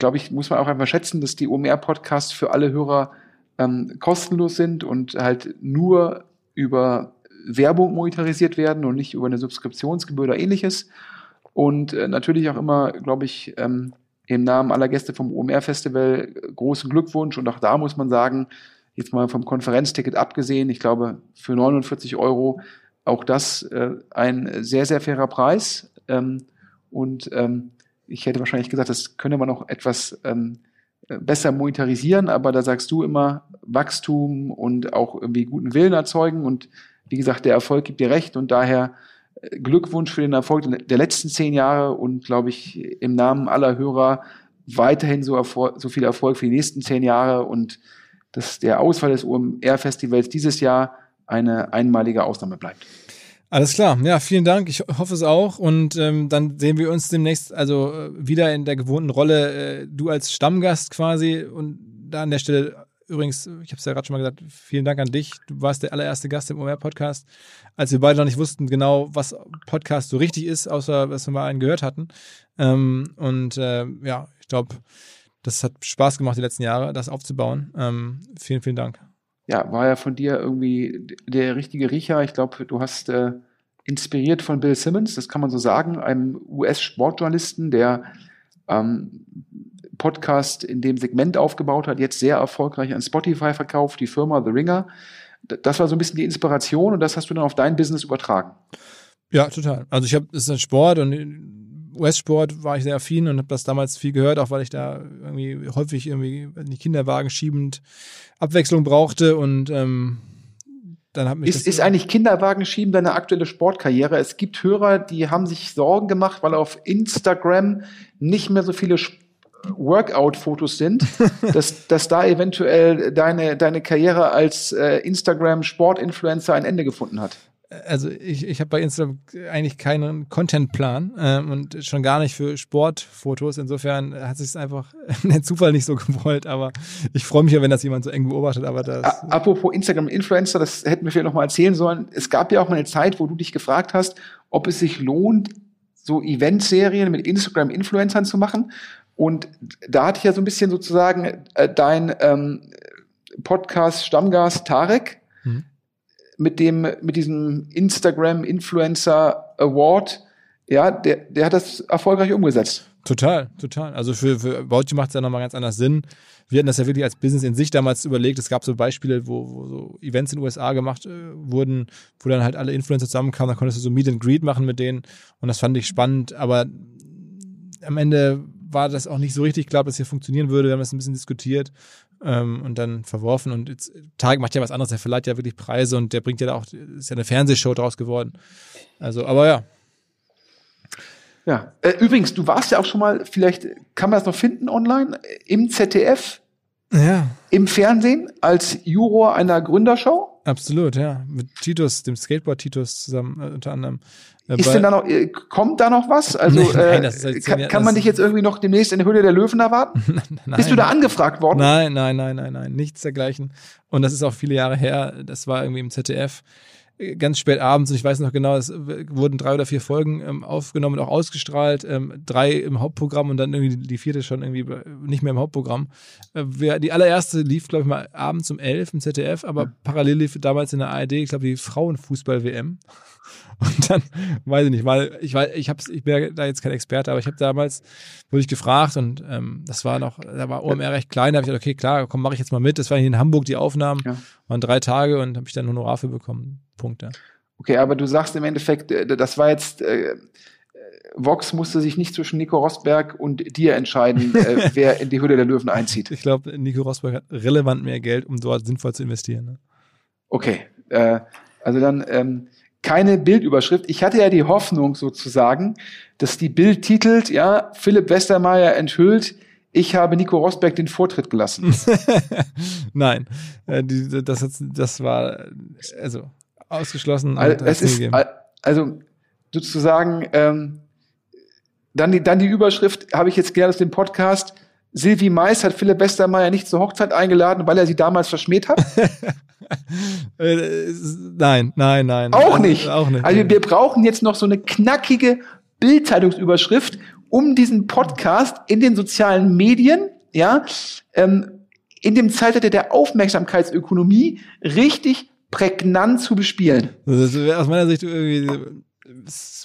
glaube ich, muss man auch einfach schätzen, dass die OMR-Podcasts für alle Hörer ähm, kostenlos sind und halt nur über Werbung monetarisiert werden und nicht über eine Subskriptionsgebühr oder ähnliches. Und äh, natürlich auch immer, glaube ich, ähm, im Namen aller Gäste vom OMR-Festival großen Glückwunsch. Und auch da muss man sagen, jetzt mal vom Konferenzticket abgesehen, ich glaube, für 49 Euro auch das äh, ein sehr, sehr fairer Preis. Ähm, und ähm, ich hätte wahrscheinlich gesagt, das könne man noch etwas ähm, besser monetarisieren, aber da sagst du immer Wachstum und auch irgendwie guten Willen erzeugen. Und wie gesagt, der Erfolg gibt dir recht und daher äh, Glückwunsch für den Erfolg der letzten zehn Jahre und glaube ich im Namen aller Hörer weiterhin so, so viel Erfolg für die nächsten zehn Jahre und dass der Ausfall des OMR-Festivals dieses Jahr eine einmalige Ausnahme bleibt. Alles klar, ja, vielen Dank. Ich hoffe es auch. Und ähm, dann sehen wir uns demnächst also äh, wieder in der gewohnten Rolle, äh, du als Stammgast quasi. Und da an der Stelle übrigens, ich habe es ja gerade schon mal gesagt, vielen Dank an dich. Du warst der allererste Gast im OMR-Podcast, als wir beide noch nicht wussten genau, was Podcast so richtig ist, außer dass wir mal einen gehört hatten. Ähm, und äh, ja, ich glaube, das hat Spaß gemacht die letzten Jahre, das aufzubauen. Ähm, vielen, vielen Dank ja, war ja von dir irgendwie der richtige Riecher. Ich glaube, du hast äh, inspiriert von Bill Simmons, das kann man so sagen, einem US-Sportjournalisten, der ähm, Podcast in dem Segment aufgebaut hat, jetzt sehr erfolgreich an Spotify verkauft, die Firma The Ringer. Das war so ein bisschen die Inspiration und das hast du dann auf dein Business übertragen. Ja, total. Also ich habe, es ist ein Sport und US-Sport war ich sehr affin und habe das damals viel gehört, auch weil ich da irgendwie häufig irgendwie die Kinderwagen schiebend Abwechslung brauchte und ähm, dann hat mich ist, ist eigentlich Kinderwagen schieben deine aktuelle Sportkarriere? Es gibt Hörer, die haben sich Sorgen gemacht, weil auf Instagram nicht mehr so viele Workout-Fotos sind, [laughs] dass, dass da eventuell deine, deine Karriere als äh, Instagram-Sport-Influencer ein Ende gefunden hat. Also ich, ich habe bei Instagram eigentlich keinen Contentplan ähm, und schon gar nicht für Sportfotos. Insofern hat sich es einfach [laughs] der Zufall nicht so gewollt, aber ich freue mich ja, wenn das jemand so eng beobachtet. Aber das Apropos Instagram-Influencer, das hätten wir vielleicht noch mal erzählen sollen. Es gab ja auch mal eine Zeit, wo du dich gefragt hast, ob es sich lohnt, so Eventserien mit Instagram-Influencern zu machen. Und da hatte ich ja so ein bisschen sozusagen äh, dein ähm, Podcast Stammgast Tarek mhm. Mit dem mit diesem Instagram Influencer Award, ja, der der hat das erfolgreich umgesetzt. Total, total. Also für, für Bauti macht es ja nochmal ganz anders Sinn. Wir hatten das ja wirklich als Business in sich damals überlegt. Es gab so Beispiele, wo, wo so Events in den USA gemacht äh, wurden, wo dann halt alle Influencer zusammenkamen. Da konntest du so Meet and Greet machen mit denen. Und das fand ich spannend. Aber am Ende war das auch nicht so richtig klar, ob das hier funktionieren würde. Wir haben das ein bisschen diskutiert ähm, und dann verworfen. Und jetzt, Tarek macht ja was anderes. Der verleiht ja wirklich Preise und der bringt ja auch, ist ja eine Fernsehshow draus geworden. Also, aber ja, ja. Äh, übrigens, du warst ja auch schon mal, vielleicht kann man das noch finden online, im ZDF, ja. im Fernsehen als Juror einer Gründershow. Absolut, ja. Mit Titus, dem Skateboard-Titus zusammen äh, unter anderem. Äh, ist denn da noch, äh, kommt da noch was? Also [laughs] nein, nein, halt kann, kann man dich jetzt irgendwie noch demnächst in der Höhle der Löwen erwarten? [laughs] nein, Bist du da angefragt worden? Nein, nein, nein, nein, nein, nichts dergleichen. Und das ist auch viele Jahre her. Das war irgendwie im ZDF ganz spät abends und ich weiß noch genau, es wurden drei oder vier Folgen ähm, aufgenommen und auch ausgestrahlt, ähm, drei im Hauptprogramm und dann irgendwie die vierte schon irgendwie nicht mehr im Hauptprogramm. Äh, wir, die allererste lief, glaube ich mal, abends um elf im ZDF, aber ja. parallel lief damals in der ARD, ich glaube, die Frauenfußball-WM. Und dann, weiß ich nicht, weil ich weiß, ich hab's, ich bin da jetzt kein Experte, aber ich habe damals, wurde ich gefragt und ähm, das war noch, da war OMR recht klein, da habe ich gesagt, okay, klar, komm, mache ich jetzt mal mit. Das war hier in Hamburg die Aufnahmen, ja. waren drei Tage und habe ich dann Honorar für bekommen. Punkte. Okay, aber du sagst im Endeffekt, äh, das war jetzt äh, Vox musste sich nicht zwischen Nico Rosberg und dir entscheiden, äh, [laughs] wer in die Hülle der Löwen einzieht. Ich glaube, Nico Rosberg hat relevant mehr Geld, um dort sinnvoll zu investieren. Ne? Okay, äh, also dann ähm, keine Bildüberschrift. Ich hatte ja die Hoffnung sozusagen, dass die Bild titelt, ja, Philipp Westermeier enthüllt, ich habe Nico Rosberg den Vortritt gelassen. [laughs] Nein, äh, das, das war also ausgeschlossen. Also, es ist, also sozusagen, ähm, dann, die, dann die Überschrift habe ich jetzt gerne aus dem Podcast. Silvi Mais hat Philipp Westermeier nicht zur Hochzeit eingeladen, weil er sie damals verschmäht hat. [laughs] Äh, nein, nein, nein. Auch nicht. Auch nicht. Also wir brauchen jetzt noch so eine knackige Bildzeitungsüberschrift, um diesen Podcast in den sozialen Medien, ja, ähm, in dem Zeitalter der Aufmerksamkeitsökonomie richtig prägnant zu bespielen. Das wäre aus meiner Sicht irgendwie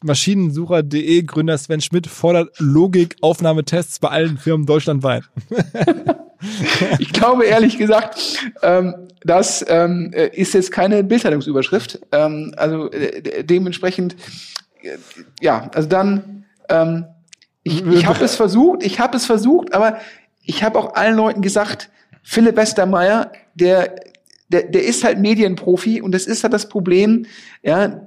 Maschinensucher.de Gründer Sven Schmidt fordert Logik-Aufnahmetests bei allen Firmen deutschlandweit. [laughs] ich glaube ehrlich gesagt, ähm, das ähm, ist jetzt keine Bildzeitungsüberschrift. Ähm, also äh, dementsprechend, äh, ja, also dann, ähm, ich, ich habe es versucht, ich habe es versucht, aber ich habe auch allen Leuten gesagt, Philipp Westermeier, der der, der ist halt Medienprofi und das ist halt das Problem. Ja,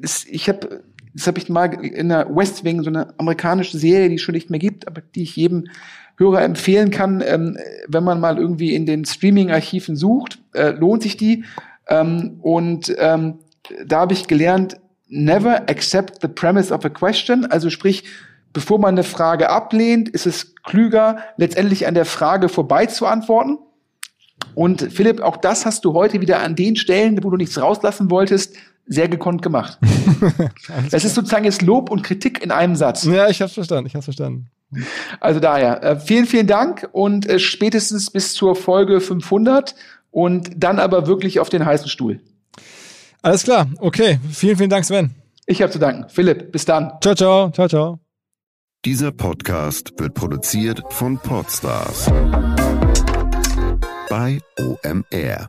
das, ich habe, das habe ich mal in der West Wing, so eine amerikanische Serie, die es schon nicht mehr gibt, aber die ich jedem Hörer empfehlen kann, ähm, wenn man mal irgendwie in den Streaming-Archiven sucht, äh, lohnt sich die. Ähm, und ähm, da habe ich gelernt, never accept the premise of a question. Also sprich, bevor man eine Frage ablehnt, ist es klüger, letztendlich an der Frage vorbei zu antworten. Und Philipp, auch das hast du heute wieder an den Stellen, wo du nichts rauslassen wolltest, sehr gekonnt gemacht. [laughs] das ist sozusagen jetzt Lob und Kritik in einem Satz. Ja, ich hab's verstanden, ich hab's verstanden. Also daher, äh, vielen, vielen Dank und äh, spätestens bis zur Folge 500 und dann aber wirklich auf den heißen Stuhl. Alles klar, okay. Vielen, vielen Dank, Sven. Ich habe zu danken. Philipp, bis dann. Ciao, ciao, ciao, ciao. Dieser Podcast wird produziert von Podstars bei OMR.